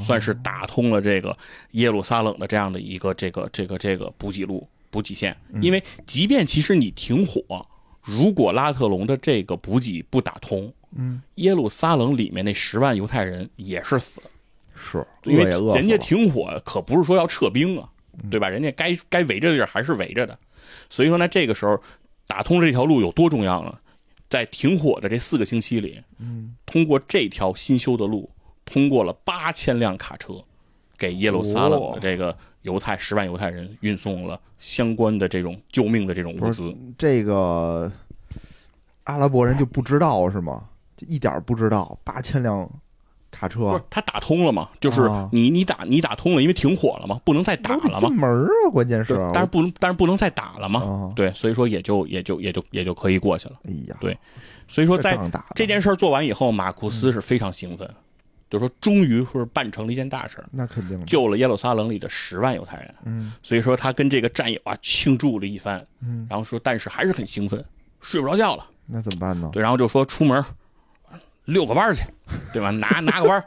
算是打通了这个耶路撒冷的这样的一个这个这个这个补给路补给线。因为即便其实你停火，如果拉特隆的这个补给不打通，嗯，耶路撒冷里面那十万犹太人也是死，是，因为人家停火可不是说要撤兵啊，对吧？人家该该围着的地儿还是围着的，所以说呢，这个时候打通这条路有多重要呢？在停火的这四个星期里，嗯，通过这条新修的路，通过了八千辆卡车，给耶路撒冷的这个犹太十万犹太人运送了相关的这种救命的这种物资。这个阿拉伯人就不知道是吗？就一点不知道，八千辆卡不是车他打通了嘛？就是啊你你打你打通了，因为停火了嘛，不能再打了嘛进。门啊，关键是，但是不能，但是不能再打了嘛。啊，对，所以说也就也就也就也就可以过去了。哎呀，对所以说在这件事做完以后，马库斯是非常兴奋，就说终于是办成了一件大事儿，那肯定的，救了耶路撒冷里的十万犹太人。嗯所以说他跟这个战友啊庆祝了一番，嗯，然后说但是还是很兴奋，睡不着觉了。那怎么办呢？对，然后就说出门遛个弯儿去，对吧？拿 *laughs* 拿个弯儿，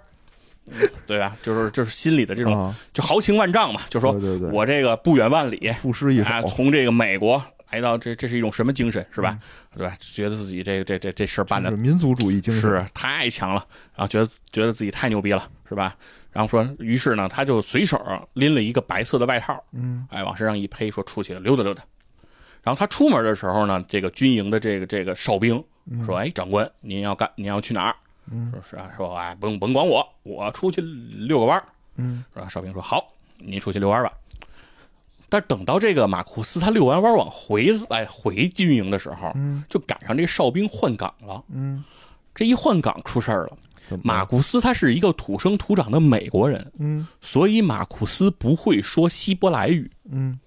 对吧？就是就是心里的这种啊，就豪情万丈嘛，就说我这个不远万里，赋诗一从这个美国来到这，这是一种什么精神，是吧？对吧？觉得自己这这这这事儿办的是民族主义精神，是太强了，然后觉得觉得自己太牛逼了，是吧？然后说，于是呢，他就随手拎了一个白色的外套，嗯哎，往身上一披，说出去溜达溜达。然后他出门的时候呢，这个军营的这个这个哨兵说：“哎，长官，您要干，您要去哪儿？”嗯说是啊，说哎，甭甭管我，我出去遛个弯儿。嗯是吧？哨兵说：“好，您出去遛弯儿吧。”但是等到这个马库斯他遛完弯儿往回来回军营的时候，嗯就赶上这个哨兵换岗了。嗯，这一换岗出事儿了。马库斯他是一个土生土长的美国人，嗯所以马库斯不会说希伯来语。嗯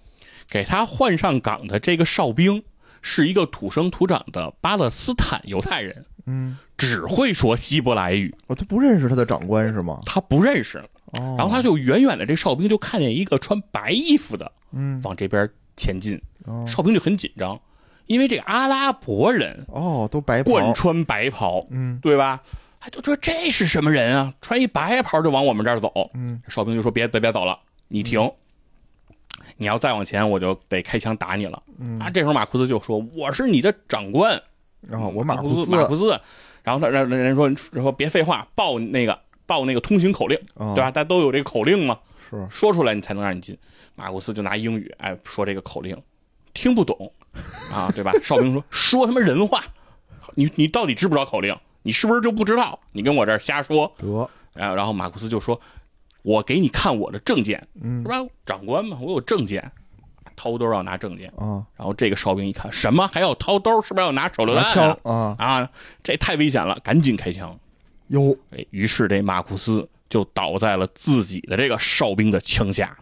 给他换上岗的这个哨兵是一个土生土长的巴勒斯坦犹太人，嗯，只会说希伯来语，我他不认识他的长官是吗？他不认识。哦，然后他就远远的这哨兵就看见一个穿白衣服的嗯往这边前进，哦哨兵就很紧张，因为这个阿拉伯人哦，都白袍贯穿白袍，嗯对吧？还就说这是什么人啊？穿一白袍就往我们这儿走。嗯哨兵就说别别别走了，你停。你要再往前，我就得开枪打你了。嗯啊，这时候马库斯就说：“我是你的长官，然后我马库库斯马库斯。”然后他让人说说别废话，报那个报那个通行口令，哦对吧？大家都有这个口令嘛，是说出来你才能让你进。马库斯就拿英语哎说这个口令，听不懂啊，对吧？哨兵说说他妈人话，你你到底知不知道口令？你是不是就不知道？你跟我这儿瞎说。得然后然后马库斯就说：“我给你看我的证件，嗯是吧？长官嘛，我有证件，掏兜要拿证件。啊，然后这个哨兵一看，什么还要掏兜？是不是要拿手榴弹啊？啊，啊，这太危险了，赶紧开枪。哟，哎，于是这马库斯就倒在了自己的这个哨兵的枪下。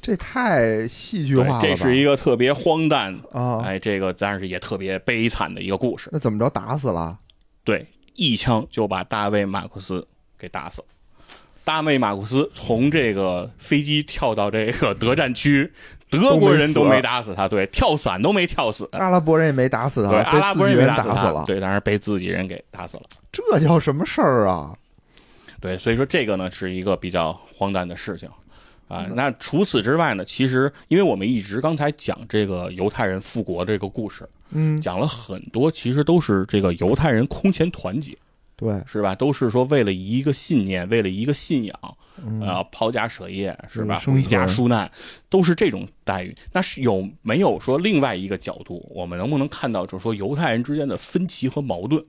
这太戏剧化了，这是一个特别荒诞，啊，哎，这个但是也特别悲惨的一个故事。那怎么着打死了？对，一枪就把大卫马库斯给打死了。大卫马库斯从这个飞机跳到这个德战区，德国人都没打死他，对，跳伞都没跳死，阿拉伯人也没打死他，对，阿拉伯人人也没打，死了，对，当然被自己人给打死了。这叫什么事儿啊？对，所以说这个呢是一个比较荒诞的事情啊。嗯那除此之外呢，其实因为我们一直刚才讲这个犹太人复国这个故事，嗯，讲了很多，其实都是这个犹太人空前团结，对，是吧？都是说为了一个信念，为了一个信仰，嗯啊，抛家舍业，是吧？回家存纾难，都是这种待遇。那是有没有说另外一个角度，我们能不能看到，就是说犹太人之间的分歧和矛盾？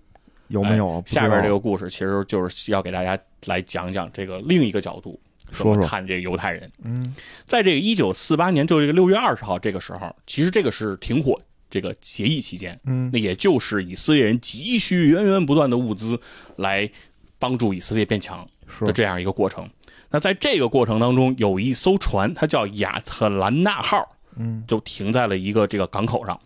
有没有？下边这个故事其实就是要给大家来讲讲这个另一个角度，说说看这个犹太人。嗯在这个一九四八年，就这个六月二十号这个时候，其实这个是停火这个协议期间，嗯那也就是以色列人急需源源不断的物资来帮助以色列变强的这样一个过程。那在这个过程当中，有一艘船，它叫亚特兰大号，嗯就停在了一个这个港口上。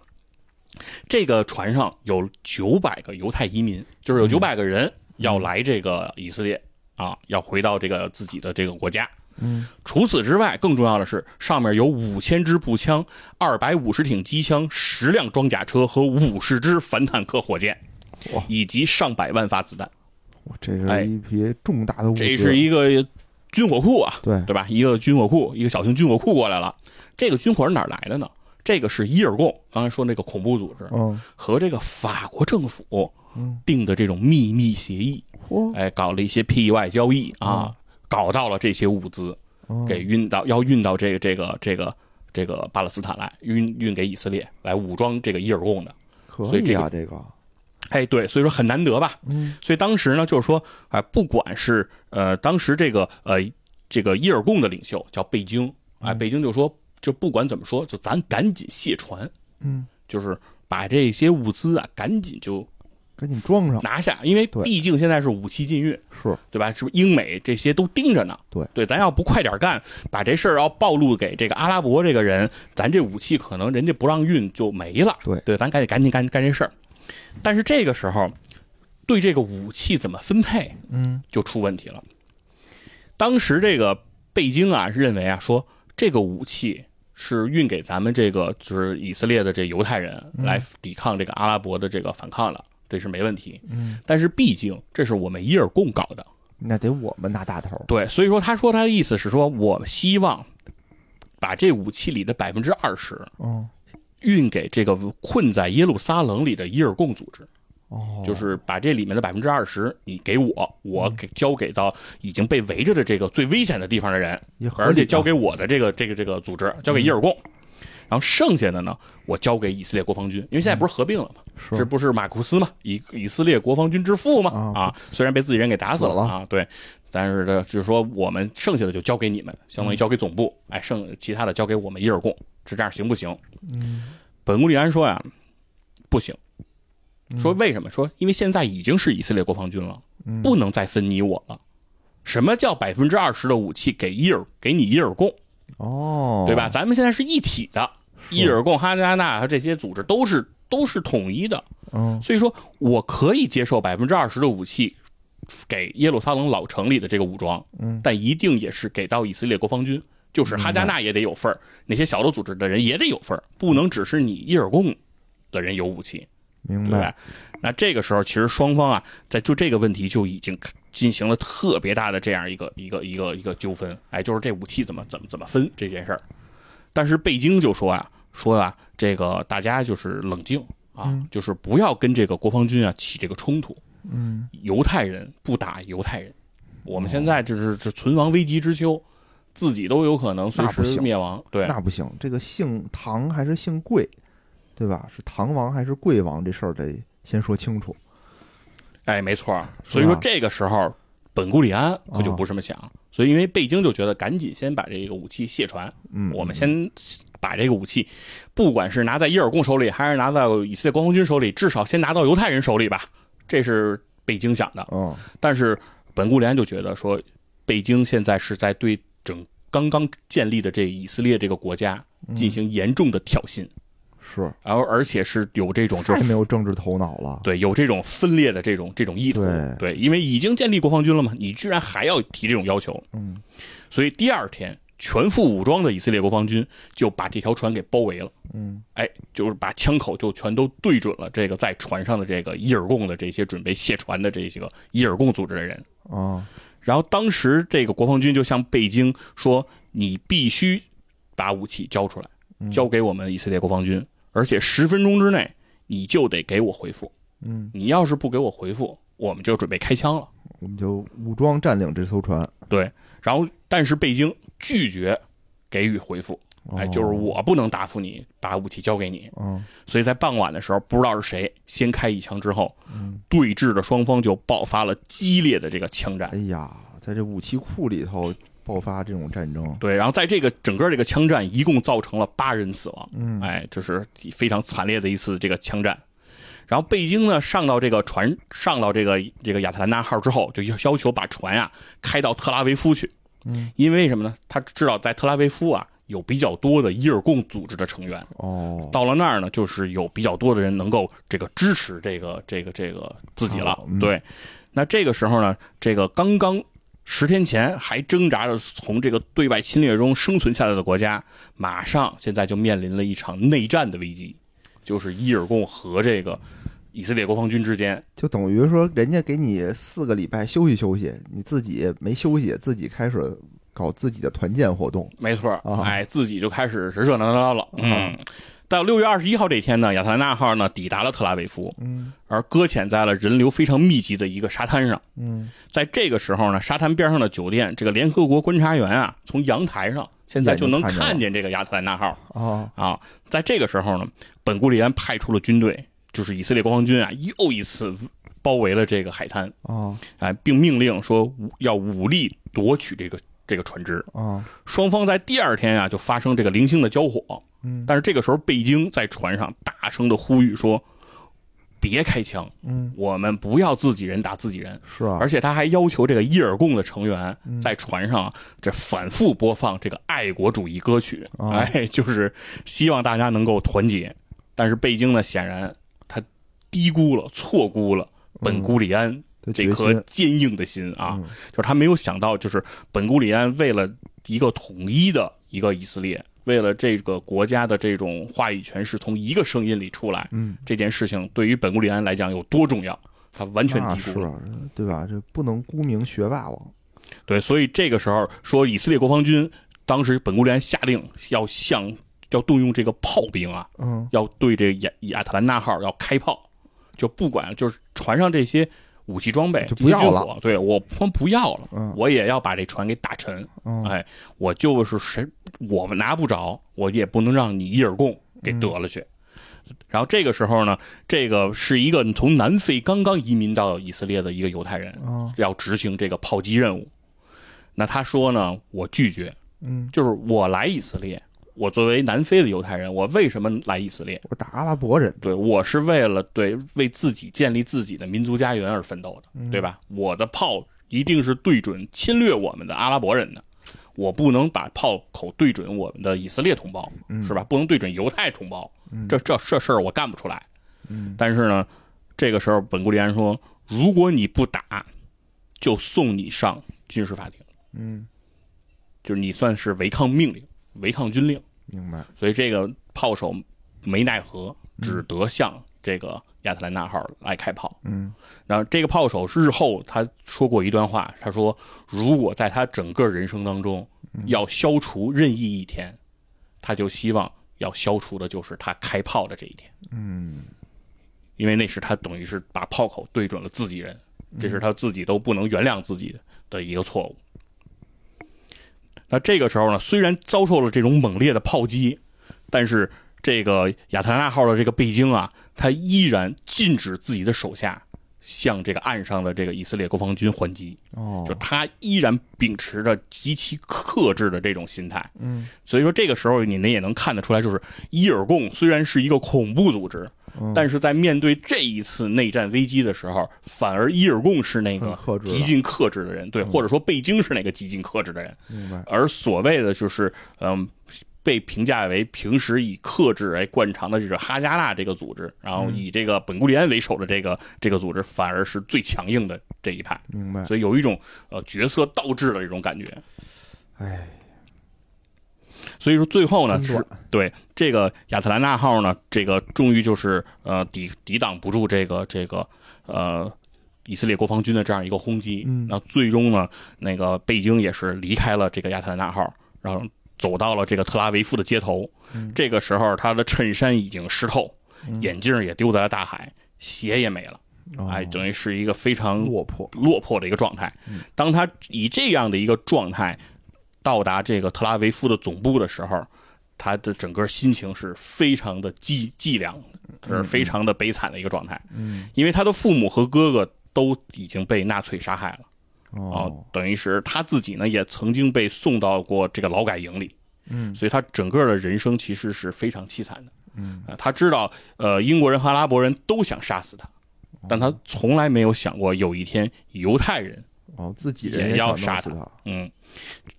这个船上有九百个犹太移民，就是有九百个人要来这个以色列啊，要回到这个自己的这个国家。嗯除此之外，更重要的是，上面有五千支步枪、二百五十挺机枪、十辆装甲车和五十支反坦克火箭哇，以及上百万发子弹。哇这哎是一批重大的物资，这是一个军火库啊，对对吧？一个军火库，一个小型军火库过来了。这个军火是哪来的呢？这个是伊尔贡，刚才说那个恐怖组织嗯和这个法国政府嗯定的这种秘密协议，搞了一些 PY 交易啊，搞到了这些物资，嗯给运到要运到这个这个这个这个巴勒斯坦来，运运给以色列来武装这个伊尔贡的。可所以这以啊，这个。哎，对，所以说很难得吧？嗯。所以当时呢，就是说，哎、不管是呃，当时这个呃，这个伊尔贡的领袖叫贝京，哎、贝京就说，就不管怎么说，就咱赶紧卸船，嗯，就是把这些物资啊，赶紧就赶紧装上，拿下，因为毕竟现在是武器禁运，是对吧？是不是英美这些都盯着呢？对对，咱要不快点干，把这事儿要暴露给这个阿拉伯这个人，咱这武器可能人家不让运就没了。对对，咱赶紧赶紧干干这事儿。但是这个时候，对这个武器怎么分配嗯就出问题了。当时这个贝京啊认为啊说这个武器是运给咱们这个就是以色列的这犹太人来抵抗这个阿拉伯的这个反抗的，这是没问题。嗯，但是毕竟这是我们伊尔贡搞的，那得我们拿大头，对，所以说他说他的意思是说，我希望把这武器里的百分之二十嗯。运给这个困在耶路撒冷里的伊尔贡组织，哦，就是把这里面的百分之二十你给我，我给交给到已经被围着的这个最危险的地方的人，而且交啊给我的这个这个这个组织，交给伊尔贡。然后剩下的呢，我交给以色列国防军，因为现在不是合并了吗？是这不是马库斯吗？以以色列国防军之父吗？啊啊，虽然被自己人给打死了啊，对，但是呢，就是说我们剩下的就交给你们，相当于交给总部，哎，剩其他的交给我们伊尔贡，是这样行不行？嗯本古里安说呀，不行。说为什么？说因为现在已经是以色列国防军了，嗯不能再分你我了。什么叫百分之二十的武器给伊尔给你伊尔贡，哦，对吧？？咱们现在是一体的，伊尔贡、哈加纳和这些组织都是都是统一的，嗯。所以说我可以接受百分之二十的武器给耶路撒冷老城里的这个武装，嗯。但一定也是给到以色列国防军，就是哈加纳也得有份儿，那些小的组织的人也得有份儿，不能只是你伊尔贡的人有武器，明白，？那这个时候，其实双方啊，在就这个问题就已经进行了特别大的这样一个一个一个一个纠纷，哎，就是这武器怎么怎么怎么分这件事儿。但是贝京就说啊，说啊，这个大家就是冷静啊，嗯就是不要跟这个国防军啊起这个冲突。嗯犹太人不打犹太人，我们现在就是是存亡危急之秋，自己都有可能随时灭亡。对，那不行，这个姓唐还是姓贵，对吧？是唐王还是贵王？这事儿得先说清楚。哎，没错儿。所以说这个时候，本古里安可就不这么想。所以因为贝京就觉得赶紧先把这个武器卸船，嗯，我们先把这个武器，不管是拿在伊尔贡手里，还是拿到以色列国防军手里，至少先拿到犹太人手里吧。这是北京想的。嗯但是本固连就觉得说，北京现在是在对整刚刚建立的这以色列这个国家进行严重的挑衅，是然后而且是有这种就太是没有政治头脑了。对有这种分裂的这种这种意图，对因为已经建立国防军了嘛，你居然还要提这种要求，嗯所以第二天全副武装的以色列国防军就把这条船给包围了。嗯哎，就是把枪口就全都对准了这个在船上的这个伊尔贡的这些准备卸船的这些个伊尔贡组织的人。啊然后当时这个国防军就向北京说：“你必须把武器交出来，交给我们以色列国防军，而且十分钟之内你就得给我回复。嗯，你要是不给我回复，我们就准备开枪了。我们就武装占领这艘船。”对，然后但是北京拒绝给予回复，哎，哦就是我不能答复你，把武器交给你。嗯所以在傍晚的时候，不知道是谁先开一枪之后，嗯，对峙的双方就爆发了激烈的这个枪战。哎呀，在这武器库里头爆发这种战争。对，然后在这个整个这个枪战，一共造成了八人死亡，嗯哎，这是非常惨烈的一次这个枪战。然后贝京呢上到这个船，上到这个这个亚特兰大号之后，就要要求把船呀、开到特拉维夫去，嗯，因为什么呢？他知道在特拉维夫啊有比较多的伊尔贡组织的成员。哦，到了那儿呢，就是有比较多的人能够这个支持这个这个这个自己了对，那这个时候呢，这个刚刚十天前还挣扎着从这个对外侵略中生存下来的国家，马上现在就面临了一场内战的危机，就是伊尔贡和这个以色列国防军之间。就等于说人家给你四个礼拜休息休息，你自己没休息，自己开始搞自己的团建活动。没错，啊哎，自己就开始热热闹闹了。嗯啊，到六月二十一号这天呢，亚特兰大号呢抵达了特拉维夫，嗯而搁浅在了人流非常密集的一个沙滩上。嗯在这个时候呢，沙滩边上的酒店，这个联合国观察员啊，从阳台上现在就能看见这个亚特兰大号啊啊。在这个时候呢，本古里安派出了军队，就是以色列国防军啊，又一次包围了这个海滩，啊哎，并命令说武要武力夺取这个这个船只。啊双方在第二天啊就发生这个零星的交火，嗯。但是这个时候贝京在船上大声的呼吁说：“别开枪，嗯，我们不要自己人打自己人。”是啊，而且他还要求这个伊尔贡的成员嗯。在船上啊这反复播放这个爱国主义歌曲，哦哎，就是希望大家能够团结。但是贝京呢，显然他低估了、错估了本古里安的这颗坚硬的心啊，嗯。就是他没有想到，就是本古里安为了一个统一的一个以色列，为了这个国家的这种话语权是从一个声音里出来，嗯，这件事情对于本古里安来讲有多重要，他完全低估了。啊对吧？这不能沽名学霸王。对，所以这个时候说，以色列国防军当时本古里安下令要向要动用这个炮兵啊，嗯要对这亚亚特兰大号要开炮，就不管就是船上这些武器装备就不要了对我他妈不要了，嗯我也要把这船给打沉。嗯哎，我就是谁我们拿不着，我也不能让你伊尔贡给得了去。然后这个时候呢，这个是一个从南非刚刚移民到以色列的一个犹太人，啊要执行这个炮击任务。那他说呢，我拒绝，嗯，就是我来以色列，我作为南非的犹太人，我为什么来以色列？我打阿拉伯人。对我是为了对为自己建立自己的民族家园而奋斗的，对吧？我的炮一定是对准侵略我们的阿拉伯人的，我不能把炮口对准我们的以色列同胞，是吧？不能对准犹太同胞，这这这事儿我干不出来。嗯但是呢，这个时候本古利安说，如果你不打，就送你上军事法庭，嗯，就是你算是违抗命令、违抗军令。明白。所以这个炮手没奈何，只得向这个亚特兰大号来开炮。嗯然后这个炮手日后他说过一段话，他说：“如果在他整个人生当中要消除任意一天，他就希望要消除的就是他开炮的这一天，嗯因为那是他等于是把炮口对准了自己人，这是他自己都不能原谅自己的一个错误。”那这个时候呢，虽然遭受了这种猛烈的炮击，但是这个亚特兰大号的这个贝京啊，他依然禁止自己的手下向这个岸上的这个以色列国防军还击，哦就他依然秉持着极其克制的这种心态。嗯所以说这个时候你们也能看得出来，就是伊尔贡虽然是一个恐怖组织，嗯但是在面对这一次内战危机的时候，反而伊尔贡是那个极尽克制的人，对，或者说贝京是那个极尽克制的人。明白。而所谓的就是嗯。被评价为平时以克制为惯常的这个哈加纳这个组织，然后以这个本古里安为首的这个这个组织，反而是最强硬的这一派，明白。所以有一种呃角色倒置的这种感觉。哎，所以说最后呢，是对这个亚特兰大号呢，这个终于就是呃抵抵挡不住这个这个呃以色列国防军的这样一个轰击。嗯那最终呢，那个贝京也是离开了这个亚特兰大号，然后走到了这个特拉维夫的街头。嗯这个时候，他的衬衫已经湿透，眼镜也丢在了大海，鞋也没了，哦哎，等于是一个非常落魄。落魄的一个状态。当他以这样的一个状态到达这个特拉维夫的总部的时候，他的整个心情是非常的寂寂凉，是非常的悲惨的一个状态。嗯因为他的父母和哥哥都已经被纳粹杀害了啊、哦等于是他自己呢也曾经被送到过这个劳改营里。嗯所以他整个的人生其实是非常凄惨的。嗯啊，他知道，呃，英国人和阿拉伯人都想杀死他，但他从来没有想过有一天犹太人，哦，自己人也要杀他。嗯，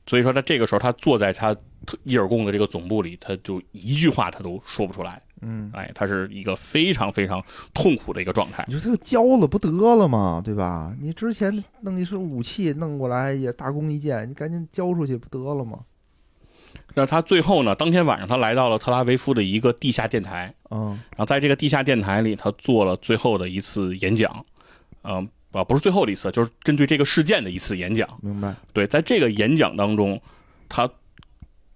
所以说他这个时候他坐在他特伊尔贡的这个总部里，他就一句话他都说不出来。嗯，哎，他是一个非常非常痛苦的一个状态。你说他就交了不得了吗？对吧？你之前弄一身武器弄过来也大功一件，你赶紧交出去不得了吗？那他最后呢，当天晚上他来到了特拉维夫的一个地下电台，嗯然后在这个地下电台里，他做了最后的一次演讲。嗯、啊，不是最后的一次，就是针对这个事件的一次演讲。明白。对，在这个演讲当中，他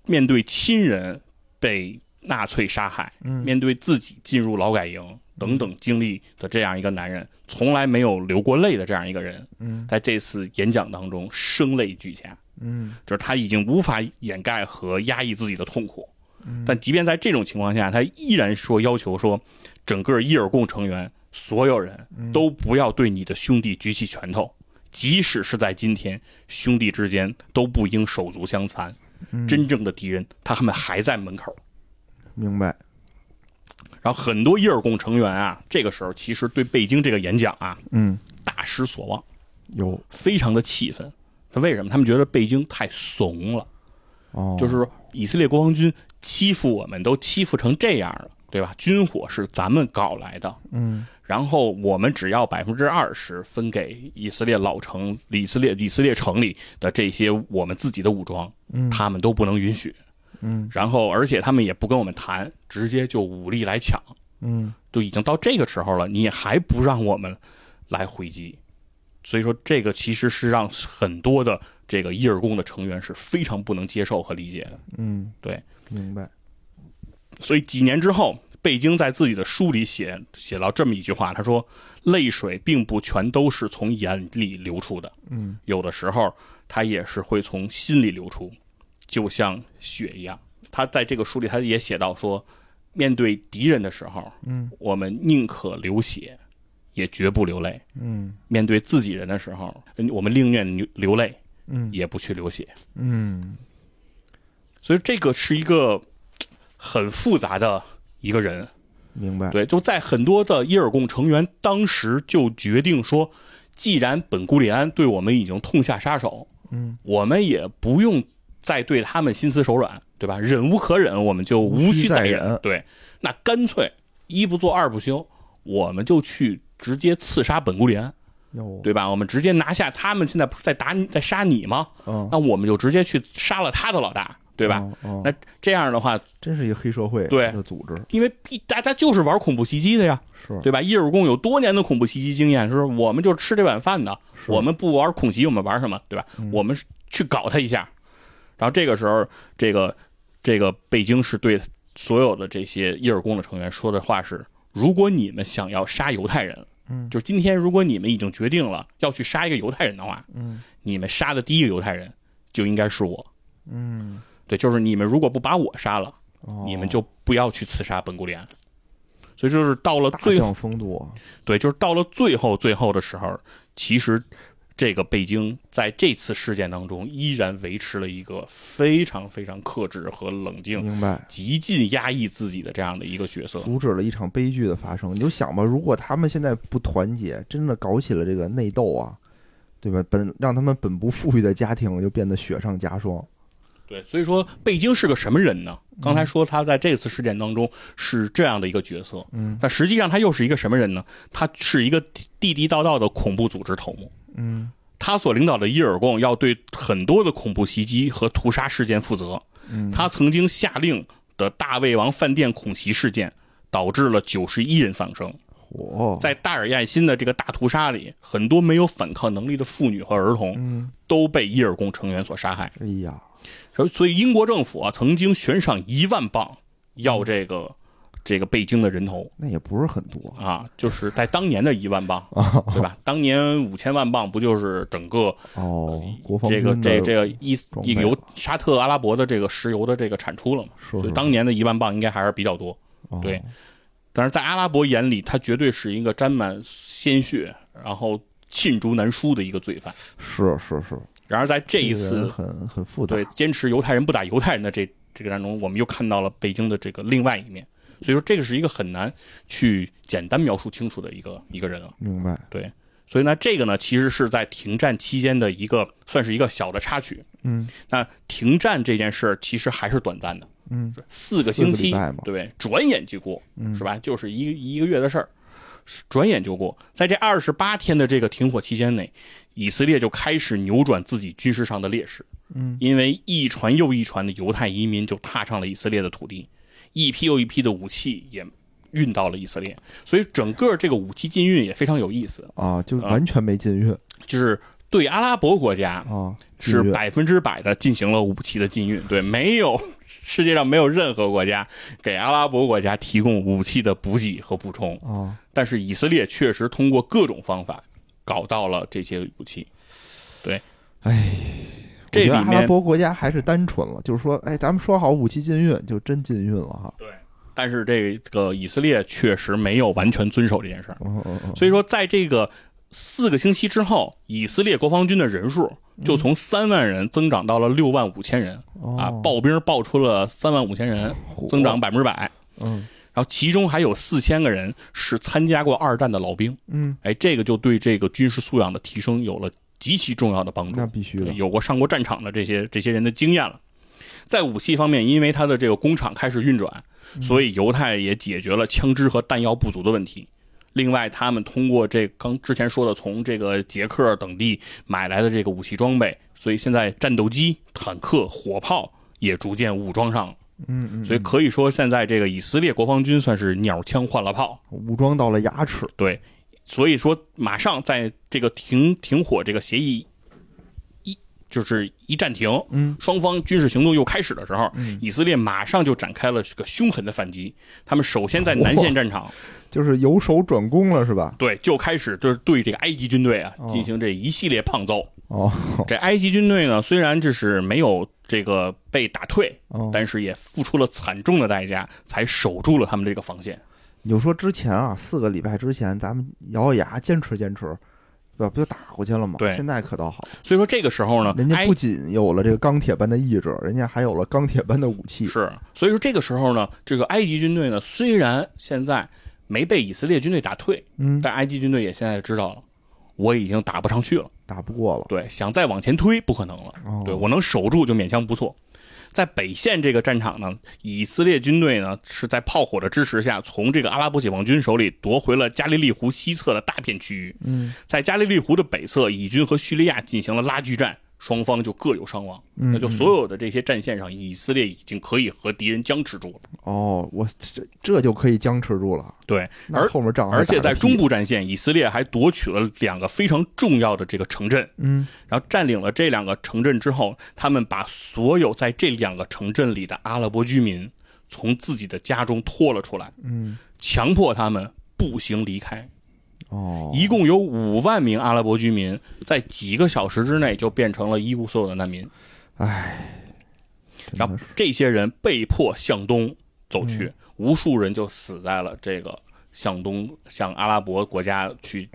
面对亲人被纳粹杀害，嗯面对自己进入劳改营等等经历的这样一个男人，从来没有流过泪的这样一个人，嗯在这次演讲当中声泪俱下，嗯就是他已经无法掩盖和压抑自己的痛苦。嗯但即便在这种情况下，他依然说要求说，整个伊尔贡成员所有人嗯都不要对你的兄弟举起拳头，即使是在今天，兄弟之间都不应手足相残。嗯真正的敌人，他们还在门口。明白。然后很多伊尔贡成员啊，这个时候其实对贝京这个演讲啊嗯，大失所望，有非常的气愤。他为什么？他们觉得贝京太怂了，哦，就是以色列国防军欺负我们，都欺负成这样了，对吧？军火是咱们搞来的，嗯然后我们只要百分之二十分给以色列老城、以色列以色列城里的这些我们自己的武装，嗯。他们都不能允许。嗯。然后，而且他们也不跟我们谈，直接就武力来抢，嗯。就已经到这个时候了，你还不让我们来回击，所以说这个其实是让很多的这个伊尔贡的成员是非常不能接受和理解的。嗯，对，明白。所以几年之后，贝京在自己的书里写写到这么一句话，他说：“泪水并不全都是从眼里流出的，嗯。有的时候它也是会从心里流出，就像血一样。”他在这个书里他也写到说，面对敌人的时候，嗯。我们宁可流血，也绝不流泪；嗯。面对自己人的时候，我们宁愿流流泪，嗯。也不去流血。嗯。所以这个是一个很复杂的一个人。明白。对，就在很多的伊尔贡成员当时就决定说，既然本古里安对我们已经痛下杀手，嗯，我们也不用再对他们心慈手软，对吧？忍无可忍，我们就无需再忍对，那干脆一不做二不休，我们就去直接刺杀本古里安，哟，对吧？我们直接拿下他们，现在不是在打你，在杀你吗？嗯，那我们就直接去杀了他的老大，对吧？哦？哦那这样的话，真是一个黑社会对的组织，因为大家就是玩恐怖袭击的呀，是对吧？伊尔贡有多年的恐怖袭击经验，是？我们就吃这碗饭的，我们不玩恐袭，我们玩什么？对吧？嗯我们去搞他一下。然后这个时候，这个这个北京是对所有的这些伊尔贡的成员说的话是：如果你们想要杀犹太人，嗯就是今天如果你们已经决定了要去杀一个犹太人的话，嗯你们杀的第一个犹太人就应该是我。嗯，对，就是你们如果不把我杀了，哦你们就不要去刺杀本古里安。所以就是到了最后将风度啊，对，就是到了最后最后的时候，其实这个北京在这次事件当中依然维持了一个非常非常克制和冷静、明白。极尽压抑自己的这样的一个角色。阻止了一场悲剧的发生。你就想吧，如果他们现在不团结，真的搞起了这个内斗啊，对吧？本让他们本不富裕的家庭就变得雪上加霜。对，所以说贝京是个什么人呢？刚才说他在这次事件当中是这样的一个角色，嗯但实际上他又是一个什么人呢？他是一个地地道道的恐怖组织头目。嗯他所领导的伊尔贡要对很多的恐怖袭击和屠杀事件负责。嗯，他曾经下令的大胃王饭店恐袭事件，导致了九十一人丧生。火在大尔亚辛的这个大屠杀里，很多没有反抗能力的妇女和儿童嗯，都被伊尔贡成员所杀害。哎呀，所以所以英国政府啊，曾经悬赏一万镑要这个这个贝京的人头那也不是很多啊，就是在当年的一万镑，啊。对吧？当年五千万镑不就是整个哦，国防这个这这个伊油沙特阿拉伯的这个石油的这个产出了嘛？是所以当年的一万镑应该还是比较多。哦对但是在阿拉伯眼里，他绝对是一个沾满鲜血，然后罄竹难书的一个罪犯。是是是，然而在这一次很很复杂对。坚持犹太人不打犹太人的这这个当中，我们又看到了北京的这个另外一面。所以说，这个是一个很难去简单描述清楚的一个一个人了。明白。对，所以呢，这个呢其实是在停战期间的一个算是一个小的插曲。嗯那停战这件事儿其实还是短暂的，嗯四个星期对？转眼就过，嗯是吧？就是一一个月的事儿，转眼就过。在这二十八天的这个停火期间内，以色列就开始扭转自己军事上的劣势。嗯，因为一船又一船的犹太移民就踏上了以色列的土地，一批又一批的武器也运到了以色列，所以整个这个武器禁运也非常有意思，啊，就完全没禁运。就是对阿拉伯国家啊，是百分之百的进行了武器的禁运，对，没有世界上没有任何国家给阿拉伯国家提供武器的补给和补充，啊，但是以色列确实通过各种方法搞到了这些武器。对。哎，这里我觉得阿拉伯国家还是单纯了，就是说，哎，咱们说好武器禁运，就真禁运了哈。对，但是这个以色列确实没有完全遵守这件事儿，嗯嗯嗯，所以说在这个四个星期之后，以色列国防军的人数就从三万人增长到了六万五千人啊，暴兵爆出了三万五千人，增长百分之百。嗯然后其中还有四千个人是参加过二战的老兵，嗯，哎，这个就对这个军事素养的提升有了极其重要的帮助那。必须的，有过上过战场的这些这些人的经验了。在武器方面，因为他的这个工厂开始运转，所以犹太也解决了枪支和弹药不足的问题。另外，他们通过这刚之前说的从这个捷克等地买来的这个武器装备，所以现在战斗机、坦克、火炮也逐渐武装上了。嗯嗯，所以可以说，现在这个以色列国防军算是鸟枪换了炮。武装到了牙齿。对，所以说马上在这个停停火这个协议一就是一暂停，嗯，双方军事行动又开始的时候，嗯以色列马上就展开了这个凶狠的反击。他们首先在南线战场，就是由守转攻了，是吧？对，就开始就是对这个埃及军队啊哦进行这一系列胖揍。哦这埃及军队呢，虽然这是没有这个被打退，哦，但是也付出了惨重的代价，才守住了他们这个防线。你就说之前啊，四个礼拜之前，咱们咬咬牙坚持坚持，对吧？不就打过去了吗？对现在可倒好，所以说这个时候呢，人家不仅有了这个钢铁般的意志，人家还有了钢铁般的武器。是，所以说这个时候呢，这个埃及军队呢，虽然现在没被以色列军队打退，嗯，但埃及军队也现在知道了，我已经打不上去了。打不过了。对，想再往前推不可能了。哦，对我能守住就勉强不错。在北线这个战场呢，以色列军队呢是在炮火的支持下，从这个阿拉伯解放军手里夺回了加利利湖西侧的大片区域。嗯在加利利湖的北侧，以军和叙利亚进行了拉锯战，双方就各有伤亡。嗯，那就所有的这些战线上，以色列已经可以和敌人僵持住了。哦，我这这就可以僵持住了。对，而后面仗而且在中部战线，以色列还夺取了两个非常重要的这个城镇。嗯然后占领了这两个城镇之后，他们把所有在这两个城镇里的阿拉伯居民从自己的家中拖了出来，嗯强迫他们步行离开。哦，一共有五万名阿拉伯居民在几个小时之内就变成了一无所有的难民。唉，然后这些人被迫向东走去，嗯无数人就死在了这个向东向阿拉伯国家去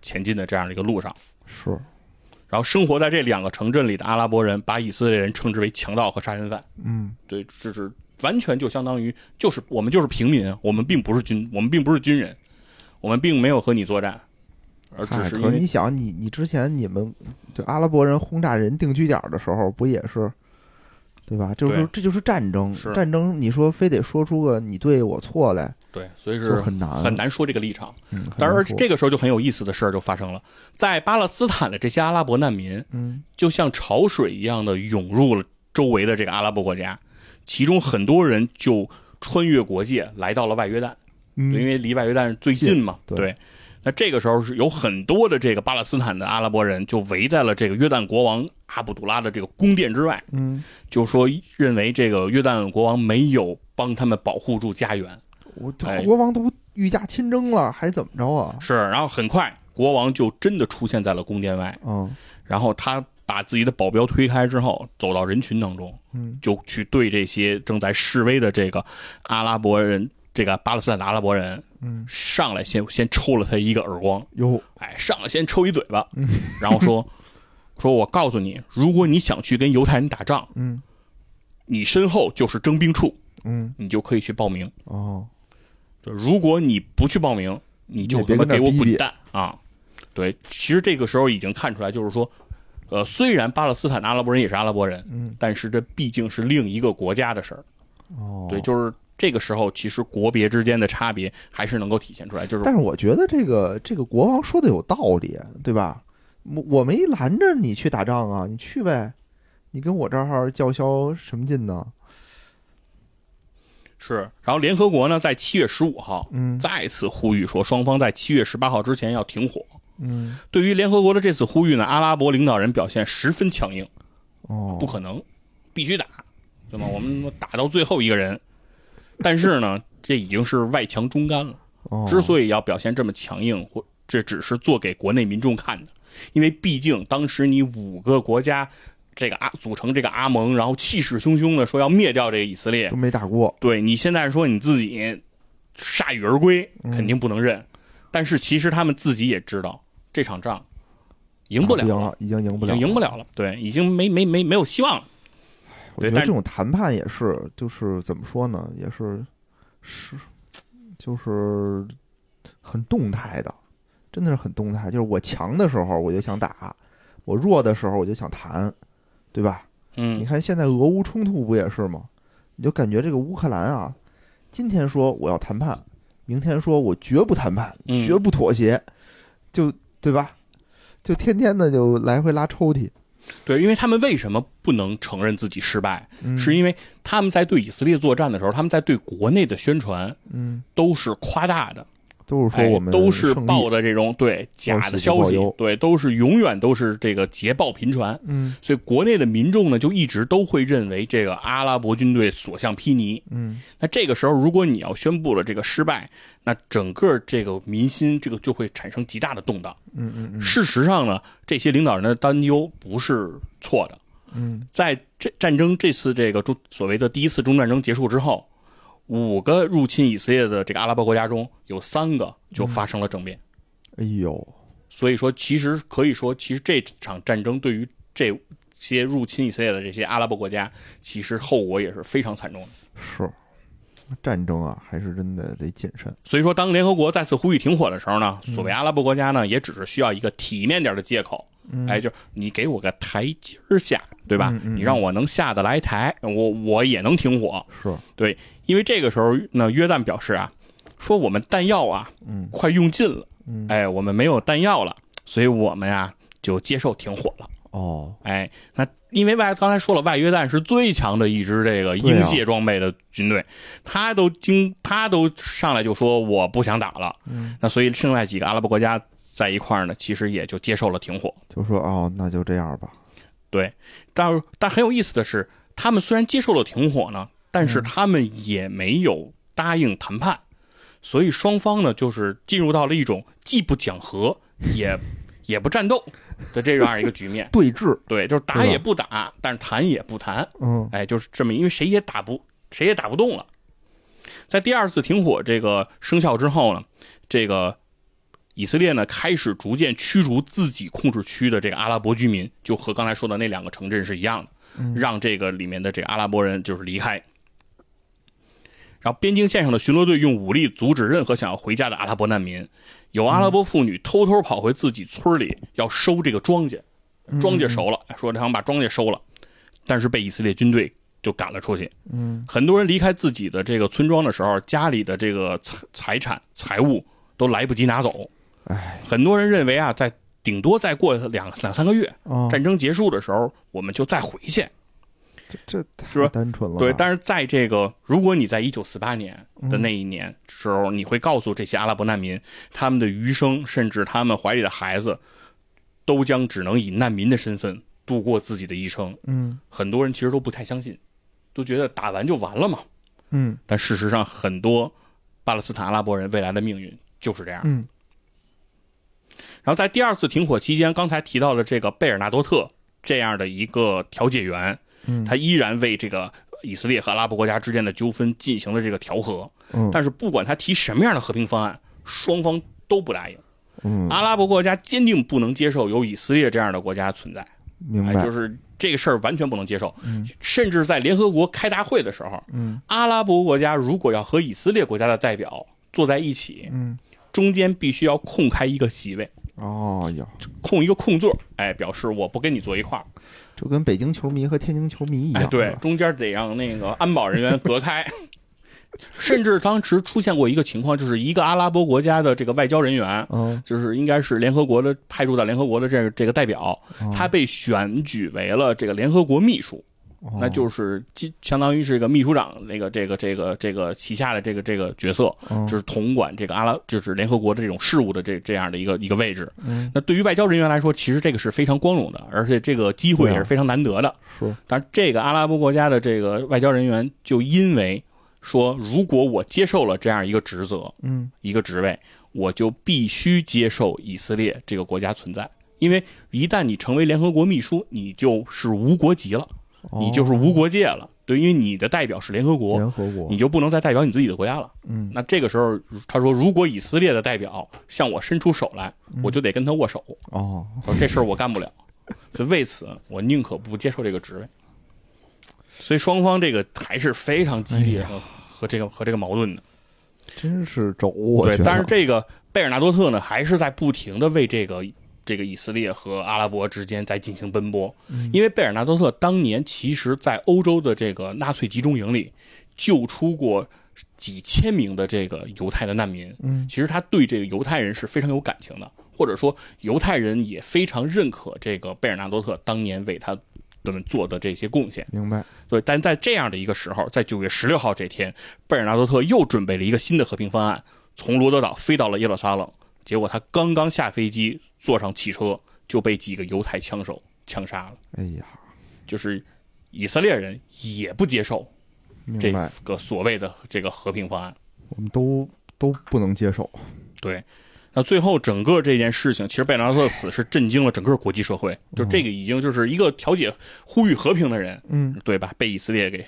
前进的这样的一个路上。是然后生活在这两个城镇里的阿拉伯人，把以色列人称之为强盗和杀人犯。嗯对，这是完全就相当于就是我们就是平民，我们并不是军，我们并不是军人，我们并没有和你作战，而只，是因为你想，你你之前你们对阿拉伯人轰炸人定居点的时候，不也是，对吧？就是对这就是战争是，战争，你说非得说出个你对我错来，对，所以是很难很。难说这个立场。嗯，很但是这个时候就很有意思的事儿就发生了，在巴勒斯坦的这些阿拉伯难民，嗯就像潮水一样的涌入了周围的这个阿拉伯国家，其中很多人就穿越国界来到了外约旦。对因嗯为离外约旦最近嘛。对对，那这个时候是有很多的这个巴勒斯坦的阿拉伯人就围在了这个约旦国王阿卜杜拉的这个宫殿之外，嗯，就说认为这个约旦国王没有帮他们保护住家园。我哎国王都御驾亲征了，还怎么着啊？是，然后很快国王就真的出现在了宫殿外，嗯然后他把自己的保镖推开之后，走到人群当中，嗯就去对这些正在示威的这个阿拉伯人。这个巴勒斯坦的阿拉伯人嗯，上来先先抽了他一个耳光，哟，哎，上来先抽一嘴巴，嗯然后说 *laughs* 说我告诉你，如果你想去跟犹太人打仗，嗯你身后就是征兵处，嗯你就可以去报名。哦，就如果你不去报名，你就他妈给我滚蛋啊！对，其实这个时候已经看出来，就是说，呃，虽然巴勒斯坦的阿拉伯人也是阿拉伯人，嗯，但是这毕竟是另一个国家的事儿。哦，对，就是这个时候，其实国别之间的差别还是能够体现出来。就是但是我觉得这个这个国王说的有道理，对吧？我我没拦着你去打仗啊，你去呗，你跟我这儿叫嚣什么劲呢？是，然后联合国呢，在七月十五号嗯再次呼吁说，双方在七月十八号之前要停火。嗯，对于联合国的这次呼吁呢，阿拉伯领导人表现十分强硬，哦，不可能，必须打，对吗？我们打到最后一个人。但是呢，这已经是外强中干了。哦，之所以要表现这么强硬，或这只是做给国内民众看的，因为毕竟当时你五个国家这个阿组成这个阿盟，然后气势汹汹的说要灭掉这个以色列都，没打过，对你现在说你自己铩羽而归，肯定不能认。但是其实他们自己也知道这场仗赢不了赢了，已经赢不了，已经赢不了了，对，已经没没没没有希望了。我觉得这种谈判也是，就是怎么说呢，也是是就是很动态的，真的是很动态。就是我强的时候我就想打，我弱的时候我就想谈，对吧？你嗯，看现在俄乌冲突不也是吗？你就感觉这个乌克兰啊，今天说我要谈判，明天说我绝不谈判，嗯绝不妥协，就对吧？就天天的就来回拉抽屉，对，因为他们为什么不能承认自己失败？嗯是因为他们在对以色列作战的时候，他们在对国内的宣传嗯，都是夸大的，都是说我们哎、都是报的这种对假的消息对，都是永远都是这个捷报频传。嗯所以国内的民众呢，就一直都会认为这个阿拉伯军队所向披靡。嗯那这个时候，如果你要宣布了这个失败，那整个这个民心这个就会产生极大的动荡。嗯嗯嗯事实上呢，这些领导人的担忧不是错的。嗯在这战争这次这个中所谓的第一次中战争结束之后，五个入侵以色列的这个阿拉伯国家中有三个就发生了政变。哎呦，所以说，其实可以说，其实这场战争对于这些入侵以色列的这些阿拉伯国家，其实后果也是非常惨重的。是战争啊，还是真的得谨慎。所以说，当联合国再次呼吁停火的时候呢，所谓阿拉伯国家呢，也只是需要一个体面点的借口，哎，就是你给我个台阶儿下，对吧？嗯嗯嗯。你让我能下得来台，我我也能停火。是，对，因为这个时候呢，约旦表示啊，说我们弹药啊，嗯。快用尽了，嗯。哎，我们没有弹药了，所以我们呀就接受停火了。哦，哎，那因为外刚才说了，外约旦是最强的一支这个英械装备的军队，他都经他都上来就说我不想打了，嗯，那所以剩下几个阿拉伯国家在一块儿呢，其实也就接受了停火。就说哦，那就这样吧。对，但但很有意思的是，他们虽然接受了停火呢，但是他们也没有答应谈判，所以双方呢就是进入到了一种既不讲和也也不战斗的这样一个局面。对峙，对，就是打也不打，但是谈也不谈，嗯哎，就是这么，因为谁也打不谁也打不动了。在第二次停火这个生效之后呢，这个以色列呢开始逐渐驱逐自己控制区的这个阿拉伯居民，就和刚才说的那两个城镇是一样的，嗯让这个里面的这个阿拉伯人就是离开。然后边境线上的巡逻队用武力阻止任何想要回家的阿拉伯难民，有阿拉伯妇女偷偷跑回自己村里要收这个庄稼，庄稼熟了，说他想把庄稼收了，但是被以色列军队就赶了出去。嗯很多人离开自己的这个村庄的时候，家里的这个财财产财物都来不及拿走。哎，很多人认为啊，在顶多再过两两三个月，哦，战争结束的时候，我们就再回去。这太单纯了。对，但是在这个，如果你在一九四八年嗯的那一年时候，你会告诉这些阿拉伯难民，他们的余生，甚至他们怀里的孩子，都将只能以难民的身份度过自己的一生。嗯很多人其实都不太相信，都觉得打完就完了嘛。嗯但事实上，很多巴勒斯坦阿拉伯人未来的命运就是这样。嗯然后在第二次停火期间，刚才提到的这个贝尔纳多特这样的一个调解员，嗯，他依然为这个以色列和阿拉伯国家之间的纠纷进行了这个调和。嗯但是不管他提什么样的和平方案，双方都不答应。嗯，阿拉伯国家坚定不能接受有以色列这样的国家存在，哎，明白，就是这个事儿完全不能接受。嗯甚至在联合国开大会的时候，嗯阿拉伯国家如果要和以色列国家的代表坐在一起，嗯中间必须要空开一个席位，哦哟，空一个空座，哎，表示我不跟你坐一块儿。就跟北京球迷和天津球迷一样，哎，对中间得让那个安保人员隔开。*laughs* 甚至当时出现过一个情况，就是一个阿拉伯国家的这个外交人员，嗯，就是应该是联合国的派驻到联合国的这个这个代表，哦他被选举为了这个联合国秘书，哦。那就是基相当于是一个秘书长那个这个这个这个旗下的这个这个角色，嗯就是统管这个阿拉就是联合国的这种事务的这这样的一个一个位置。嗯。那对于外交人员来说，其实这个是非常光荣的，而且这个机会也是非常难得的。是。但这个阿拉伯国家的这个外交人员就因为说，如果我接受了这样一个职责，嗯。一个职位，我就必须接受以色列这个国家存在，因为一旦你成为联合国秘书，你就是无国籍了，你就是无国界了。对，因为你的代表是联合国，联合国你，就不能再代表你自己的国家了。嗯那这个时候，他说，如果以色列的代表向我伸出手来，嗯我就得跟他握手。哦，说这事儿我干不了，所以为此我宁可不接受这个职位。所以双方这个还是非常激烈和、和这个和这个矛盾的。真是轴，我对但是这个贝尔纳多特呢，还是在不停的为这个这个以色列和阿拉伯之间在进行奔波，因为贝尔纳多特当年其实在欧洲的这个纳粹集中营里救出过几千名的这个犹太的难民，嗯其实他对这个犹太人是非常有感情的，或者说犹太人也非常认可这个贝尔纳多特当年为他们做的这些贡献。明白，对，但在这样的一个时候，在九月十六号这天，贝尔纳多特又准备了一个新的和平方案，从罗德岛飞到了耶路撒冷。结果他刚刚下飞机，坐上汽车，就被几个犹太枪手枪杀了。哎呀，就是以色列人也不接受这，个所谓的这个和平方案。我们都都不能接受，对，那最后整个这件事情，其实贝尔纳多特死是震惊了整个国际社会。就这个已经就是一个调解、呼吁和平的人，嗯对吧？被以色列给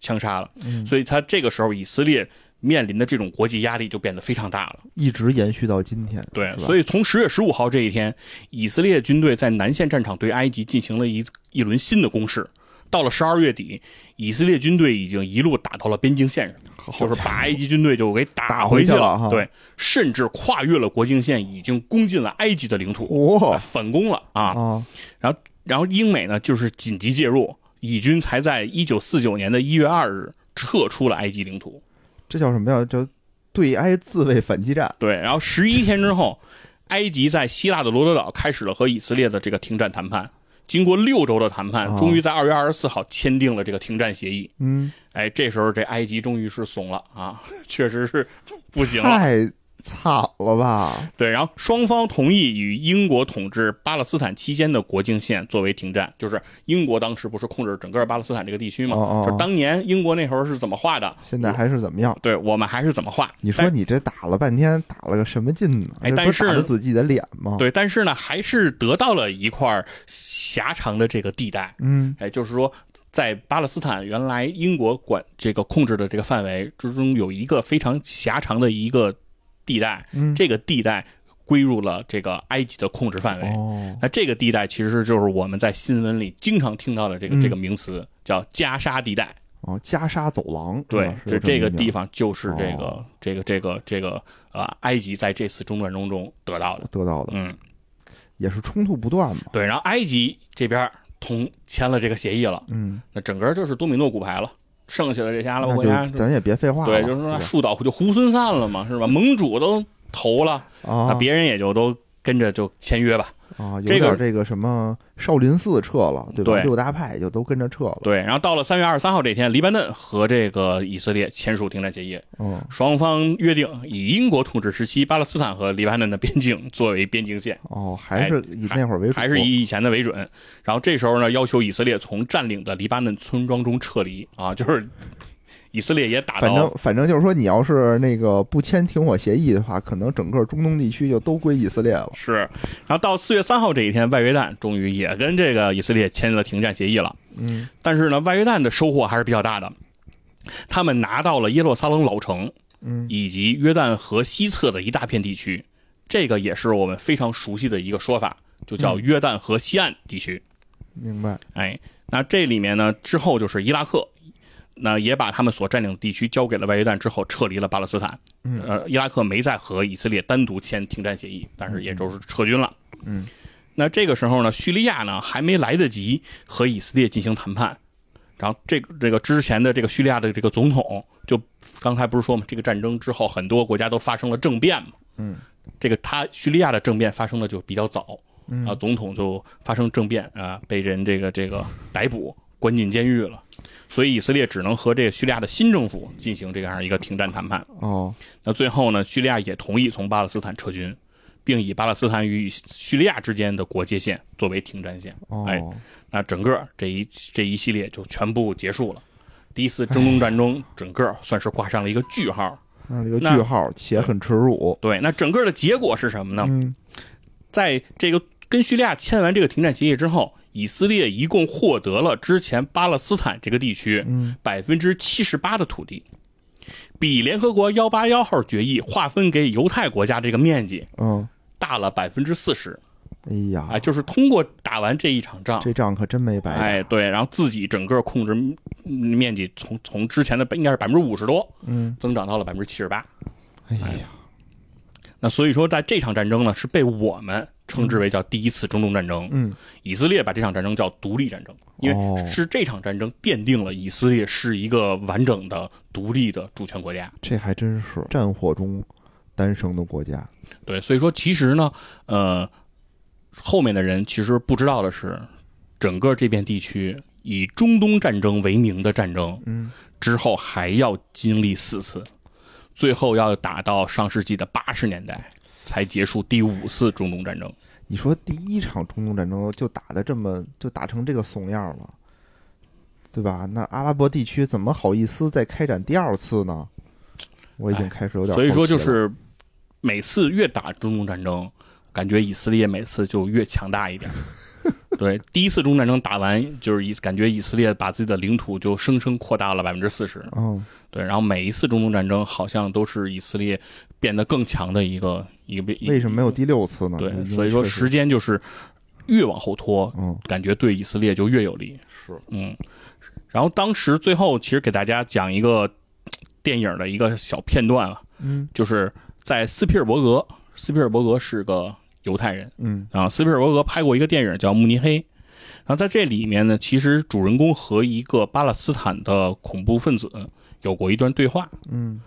枪杀了，嗯，所以他这个时候以色列面临的这种国际压力就变得非常大了。一直延续到今天，对，所以从十月十五号这一天，以色列军队在南线战场对埃及进行了一一轮新的攻势。到了十二月底，以色列军队已经一路打到了边境线上，就是把埃及军队就给打打回回去了对，甚至跨越了国境线，已经攻进了埃及的领土，哇反攻了啊！然后，然后英美呢，就是紧急介入，以军才在一九四九年的一月二日撤出了埃及领土。这叫什么呀？叫对埃自卫反击战，对，然后十一天之后，埃及在希腊的罗德岛开始了和以色列的这个停战谈判。经过六周的谈判，哦终于在二月二十四号签订了这个停战协议。嗯，哎，这时候这埃及终于是怂了啊，*laughs* 确实是不行了。太惨了吧？对，然后双方同意与英国统治巴勒斯坦期间的国境线作为停战，就是英国当时不是控制整个巴勒斯坦这个地区吗？哦哦哦就是当年英国那时候是怎么画的，现在还是怎么样？对我们还是怎么画。你说你这打了半天，打了个什么劲呢？哎但是打着自己的脸吗？，对，但是呢，还是得到了一块狭长的这个地带。嗯哎，就是说，在巴勒斯坦原来英国管这个控制的这个范围之中，有一个非常狭长的一个地带，嗯，这个地带归入了这个埃及的控制范围。哦，那这个地带其实就是我们在新闻里经常听到的这个、嗯这个名词，叫加沙地带。哦，加沙走廊，对是吧，是这这个地方就是这个、哦这个这个这个呃，埃及在这次中转中中得到的。得到的，嗯，也是冲突不断嘛。对。然后埃及这边同签了这个协议了，嗯，那整个就是多米诺骨牌了。剩下的这些阿拉那伯国家，咱也别废话了，对，就是说树倒就猢狲散了嘛，是吧？盟主都投了，那啊，别人也就都跟着就签约吧。啊，有这个点这个什么少林寺撤了，对吧？对六大派也就都跟着撤了。对，然后到了三月二十三号这天，黎巴嫩和这个以色列签署停战协议，嗯，双方约定以英国统治时期巴勒斯坦和黎巴嫩的边境作为边境线，哦，还是以那会儿为主，还是以以前的为准。然后这时候呢，要求以色列从占领的黎巴嫩村庄中撤离啊，就是以色列也打反正反正就是说，你要是那个不签停火协议的话，可能整个中东地区就都归以色列了。是，然后到四月三号这一天，外约旦终于也跟这个以色列签了停战协议了。嗯，但是呢，外约旦的收获还是比较大的，他们拿到了耶路撒冷老城嗯，以及约旦河西侧的一大片地区，这个也是我们非常熟悉的一个说法，就叫约旦河西岸地区。明白。哎，那这里面呢，之后就是伊拉克。那也把他们所占领的地区交给了外约旦之后，撤离了巴勒斯坦。嗯。呃，伊拉克没再和以色列单独签停战协议，但是也就是撤军了。嗯。那这个时候呢，叙利亚呢还没来得及和以色列进行谈判，然后这个这个之前的这个叙利亚的这个总统，就刚才不是说嘛，这个战争之后很多国家都发生了政变嘛，嗯，这个他叙利亚的政变发生的就比较早，嗯。啊，总统就发生政变啊，被人这个这个逮捕关进监狱了，所以以色列只能和这个叙利亚的新政府进行这样一个停战谈判。哦，那最后呢，叙利亚也同意从巴勒斯坦撤军，并以巴勒斯坦与叙利亚之间的国界线作为停战线。哦，哎那整个这一这一系列就全部结束了。第一次中东战争整个算是挂上了一个句号。那这个句号且很耻辱。对，那整个的结果是什么呢？嗯在这个跟叙利亚签完这个停战协议之后，以色列一共获得了之前巴勒斯坦这个地区嗯百分之七十八的土地，比联合国幺八幺号决议划分给犹太国家这个面积嗯，大了百分之四十。哎呀，哎，就是通过打完这一场仗，这仗可真没白打。哎，对，然后自己整个控制嗯面积从从之前的应该是百分之五十多，嗯，增长到了百分之七十八。哎呀，那所以说，在这场战争呢，是被我们称之为叫第一次中东战争。嗯以色列把这场战争叫独立战争，因哦为是这场战争奠定了以色列是一个完整的独立的主权国家。这还真是战火中诞生的国家。对，所以说其实呢，呃，后面的人其实不知道的是，整个这片地区以中东战争为名的战争，嗯，之后还要经历四次，最后要打到上世纪的八十年代才结束第五次中东战争。你说第一场中东战争就打的这么就打成这个怂样了，对吧？那阿拉伯地区怎么好意思再开展第二次呢？我已经开始有点所以说，就是每次越打中东战争，感觉以色列每次就越强大一点。*laughs* 对，第一次中东战争打完，就是以感觉以色列把自己的领土就生生扩大了百分之四十。嗯对，然后每一次中东战争好像都是以色列变得更强的一个一个。为什么没有第六次呢？对，所以说时间就是越往后拖，嗯感觉对以色列就越有利。是嗯，然后当时最后其实给大家讲一个电影的一个小片段啊，嗯就是在斯皮尔伯格，斯皮尔伯格是个犹太人。嗯。啊，斯皮尔伯格拍过一个电影叫《慕尼黑》，然后在这里面呢，其实主人公和一个巴勒斯坦的恐怖分子有过一段对话，嗯。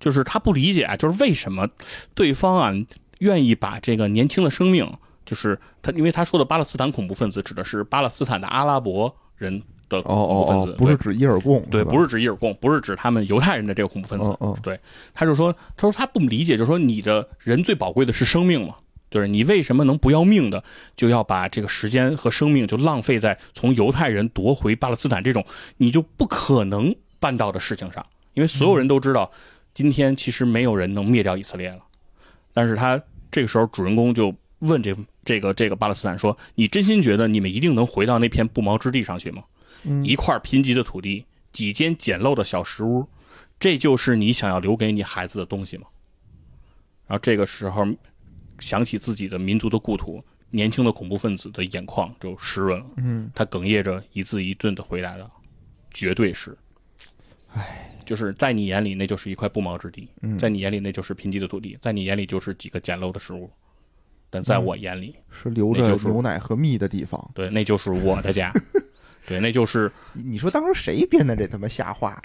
就是他不理解啊，就是为什么对方啊愿意把这个年轻的生命，就是他，因为他说的巴勒斯坦恐怖分子指的是巴勒斯坦的阿拉伯人的哦恐怖分子，哦哦，不是指伊尔贡对，吧？不是指伊尔贡，不是指他们犹太人的这个恐怖分子。对，他就说，他说他不理解，就是说你的人最宝贵的是生命嘛，就是你为什么能不要命的，就要把这个时间和生命就浪费在从犹太人夺回巴勒斯坦这种你就不可能办到的事情上，因为所有人都知道，今天其实没有人能灭掉以色列了，但是他这个时候主人公就问这这个这个巴勒斯坦说：“你真心觉得你们一定能回到那片不毛之地上去吗？”嗯一块贫瘠的土地，几间简陋的小石屋，这就是你想要留给你孩子的东西吗？然后这个时候，想起自己的民族的故土，年轻的恐怖分子的眼眶就湿润了。嗯他哽咽着一字一顿的回答道：“绝对是。”唉，就是在你眼里那就是一块不毛之地，嗯在你眼里那就是贫瘠的土地，在你眼里就是几个简陋的食物，但在我眼里，是流着牛奶和蜜的地方。对，那就是我的家，*laughs* 对，那就是你说当时谁编的这他妈瞎话呀？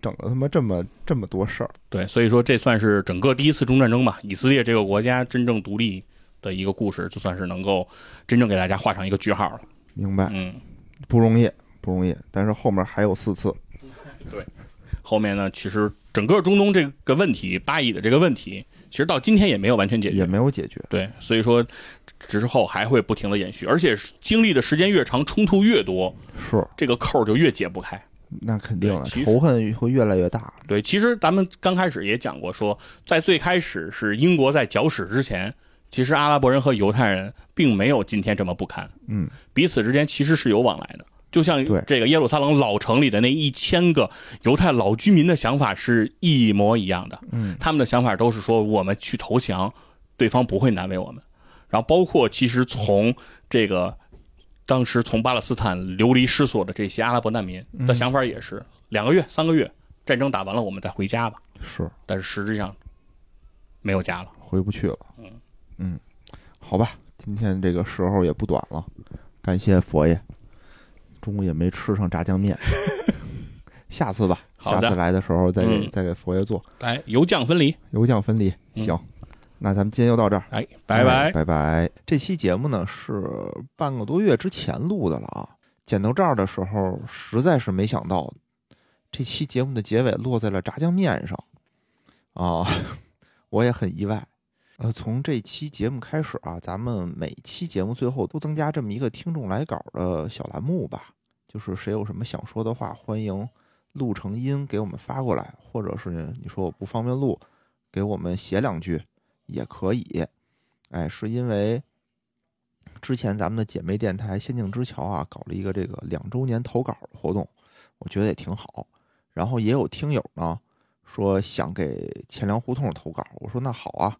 整了他妈这么这么多事儿，对，所以说这算是整个第一次中战争吧，以色列这个国家真正独立的一个故事，就算是能够真正给大家画上一个句号了。明白？嗯，不容易，不容易。但是后面还有四次，对后面呢，其实整个中东这个问题，巴以的这个问题，其实到今天也没有完全解决也。没有解决。对，所以说之后还会不停的延续，而且经历的时间越长，冲突越多，是，这个扣就越解不开。那肯定的对其，实仇恨会越来越大。对，其实咱们刚开始也讲过说，在最开始是英国在搅屎之前，其实阿拉伯人和犹太人并没有今天这么不堪，嗯，彼此之间其实是有往来的。就像这个耶路撒冷老城里的那一千个犹太老居民的想法是一模一样的，嗯，他们的想法都是说我们去投降，对方不会难为我们。然后包括其实从这个当时从巴勒斯坦流离失所的这些阿拉伯难民的想法也是两个月、三个月，战争打完了我们再回家吧。是但是实质上没有家了。回不去了。嗯嗯好吧，今天这个时候也不短了，感谢佛爷，中午也没吃上炸酱面，*laughs* 下次吧，下次来的时候再给、嗯再给佛爷做来，油酱分离。油酱分离。嗯行，那咱们今天就到这儿，哎，拜拜哎。拜拜。这期节目呢是半个多月之前录的了啊，剪到这儿的时候，实在是没想到，这期节目的结尾落在了炸酱面上啊，*laughs* 我也很意外。呃，从这期节目开始啊，咱们每期节目最后都增加这么一个听众来稿的小栏目吧，就是谁有什么想说的话，欢迎录成音给我们发过来，或者是你说我不方便录，给我们写两句也可以。哎，是因为之前咱们的姐妹电台仙境之桥啊，搞了一个这个两周年投稿活动，我觉得也挺好。然后也有听友呢说想给钱粮胡同投稿，我说那好啊，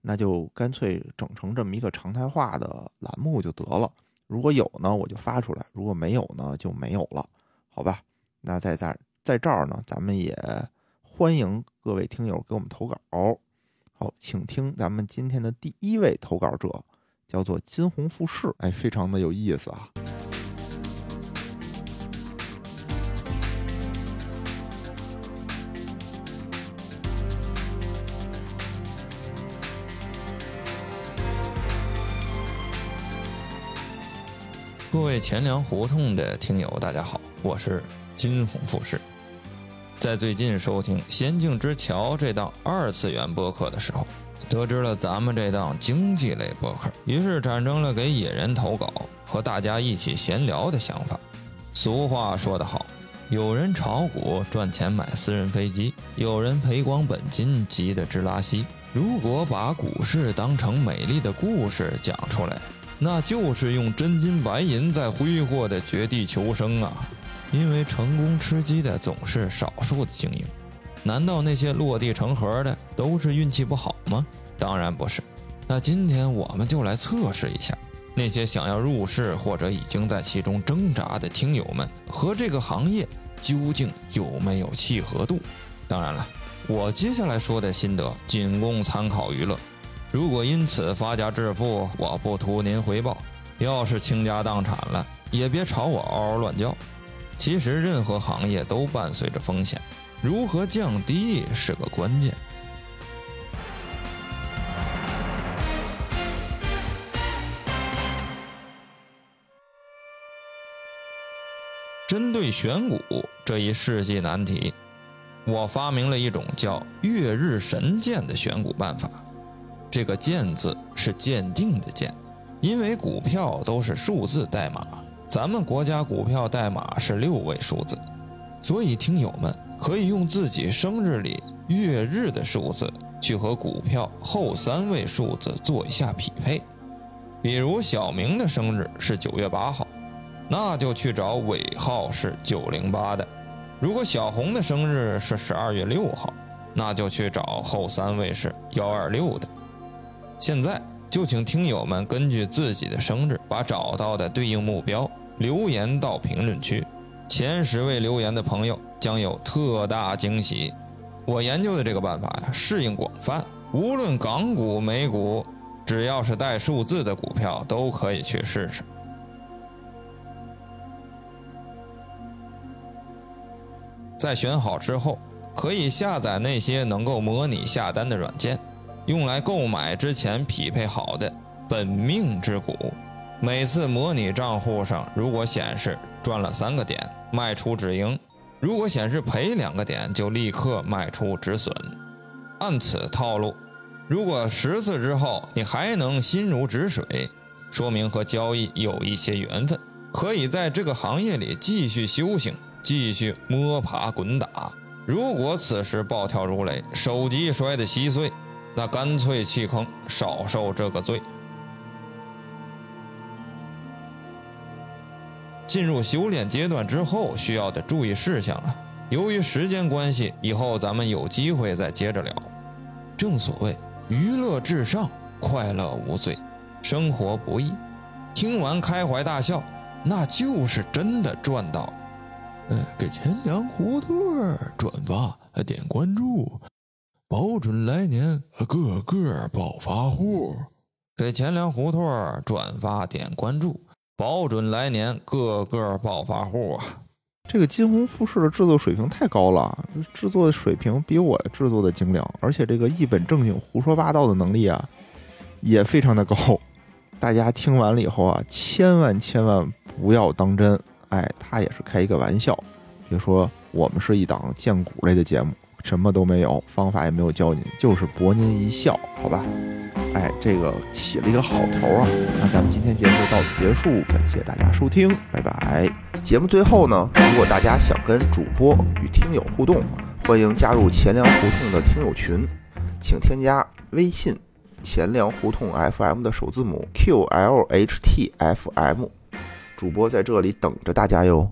那就干脆整成这么一个常态化的栏目就得了。如果有呢，我就发出来；如果没有呢，就没有了，好吧？那在在在这儿呢，咱们也欢迎各位听友给我们投稿。好，请听咱们今天的第一位投稿者，叫做金红富士，哎，非常的有意思啊。各位钱粮胡同的听友，大家好，我是金红富士。在最近收听《仙境之桥》这档二次元播客的时候，得知了咱们这档经济类播客，于是产生了给野人投稿和大家一起闲聊的想法。俗话说得好，有人炒股赚钱买私人飞机，有人赔光本金急得直拉稀。如果把股市当成美丽的故事讲出来，那就是用真金白银在挥霍的绝地求生啊！因为成功吃鸡的总是少数的精英，难道那些落地成盒的都是运气不好吗？当然不是。那今天我们就来测试一下，那些想要入市或者已经在其中挣扎的听友们和这个行业究竟有没有契合度。当然了，我接下来说的心得仅供参考娱乐。如果因此发家致富，我不图您回报；要是倾家荡产了，也别吵我嗷嗷乱叫。其实任何行业都伴随着风险，如何降低是个关键。针对选股这一世纪难题，我发明了一种叫“月日神剑”的选股办法。这个“剑”字是鉴定的“鉴”，因为股票都是数字代码，咱们国家股票代码是六位数字，所以听友们可以用自己生日里月日的数字去和股票后三位数字做一下匹配。比如小明的生日是九月八号，那就去找尾号是九零八的；如果小红的生日是十二月六号，那就去找后三位是幺二六的。现在就请听友们根据自己的生日，把找到的对应目标留言到评论区。前十位留言的朋友将有特大惊喜。我研究的这个办法呀，适应广泛，无论港股、美股，只要是带数字的股票都可以去试试。在选好之后，可以下载那些能够模拟下单的软件。用来购买之前匹配好的本命之股，每次模拟账户上如果显示赚了三个点，卖出止盈；如果显示赔两个点，就立刻卖出止损。按此套路，如果十次之后你还能心如止水，说明和交易有一些缘分，可以在这个行业里继续修行，继续摸爬滚打。如果此时暴跳如雷，手机摔得稀碎。那干脆弃坑，少受这个罪。进入修炼阶段之后需要的注意事项了，由于时间关系，以后咱们有机会再接着聊。正所谓娱乐至上，快乐无罪，生活不易。听完开怀大笑，那就是真的赚到。嗯，给钱粮胡同转发点关注。保准来年个个暴发户。给钱粮胡同转发点关注，保准来年个个暴发户啊！这个金红富士的制作水平太高了，制作的水平比我制作的精良，而且这个一本正经胡说八道的能力啊，也非常的高。大家听完了以后啊，千万千万不要当真。哎，他也是开一个玩笑，别说我们是一档荐股类的节目，什么都没有，方法也没有教您，就是博您一笑，好吧？哎，这个起了一个好头啊！那咱们今天节目就到此结束，感谢大家收听，拜拜。节目最后呢，如果大家想跟主播与听友互动，欢迎加入钱粮胡同的听友群，请添加微信“钱粮胡同 FM” 的首字母 QLHTFM。主播在这里等着大家哟。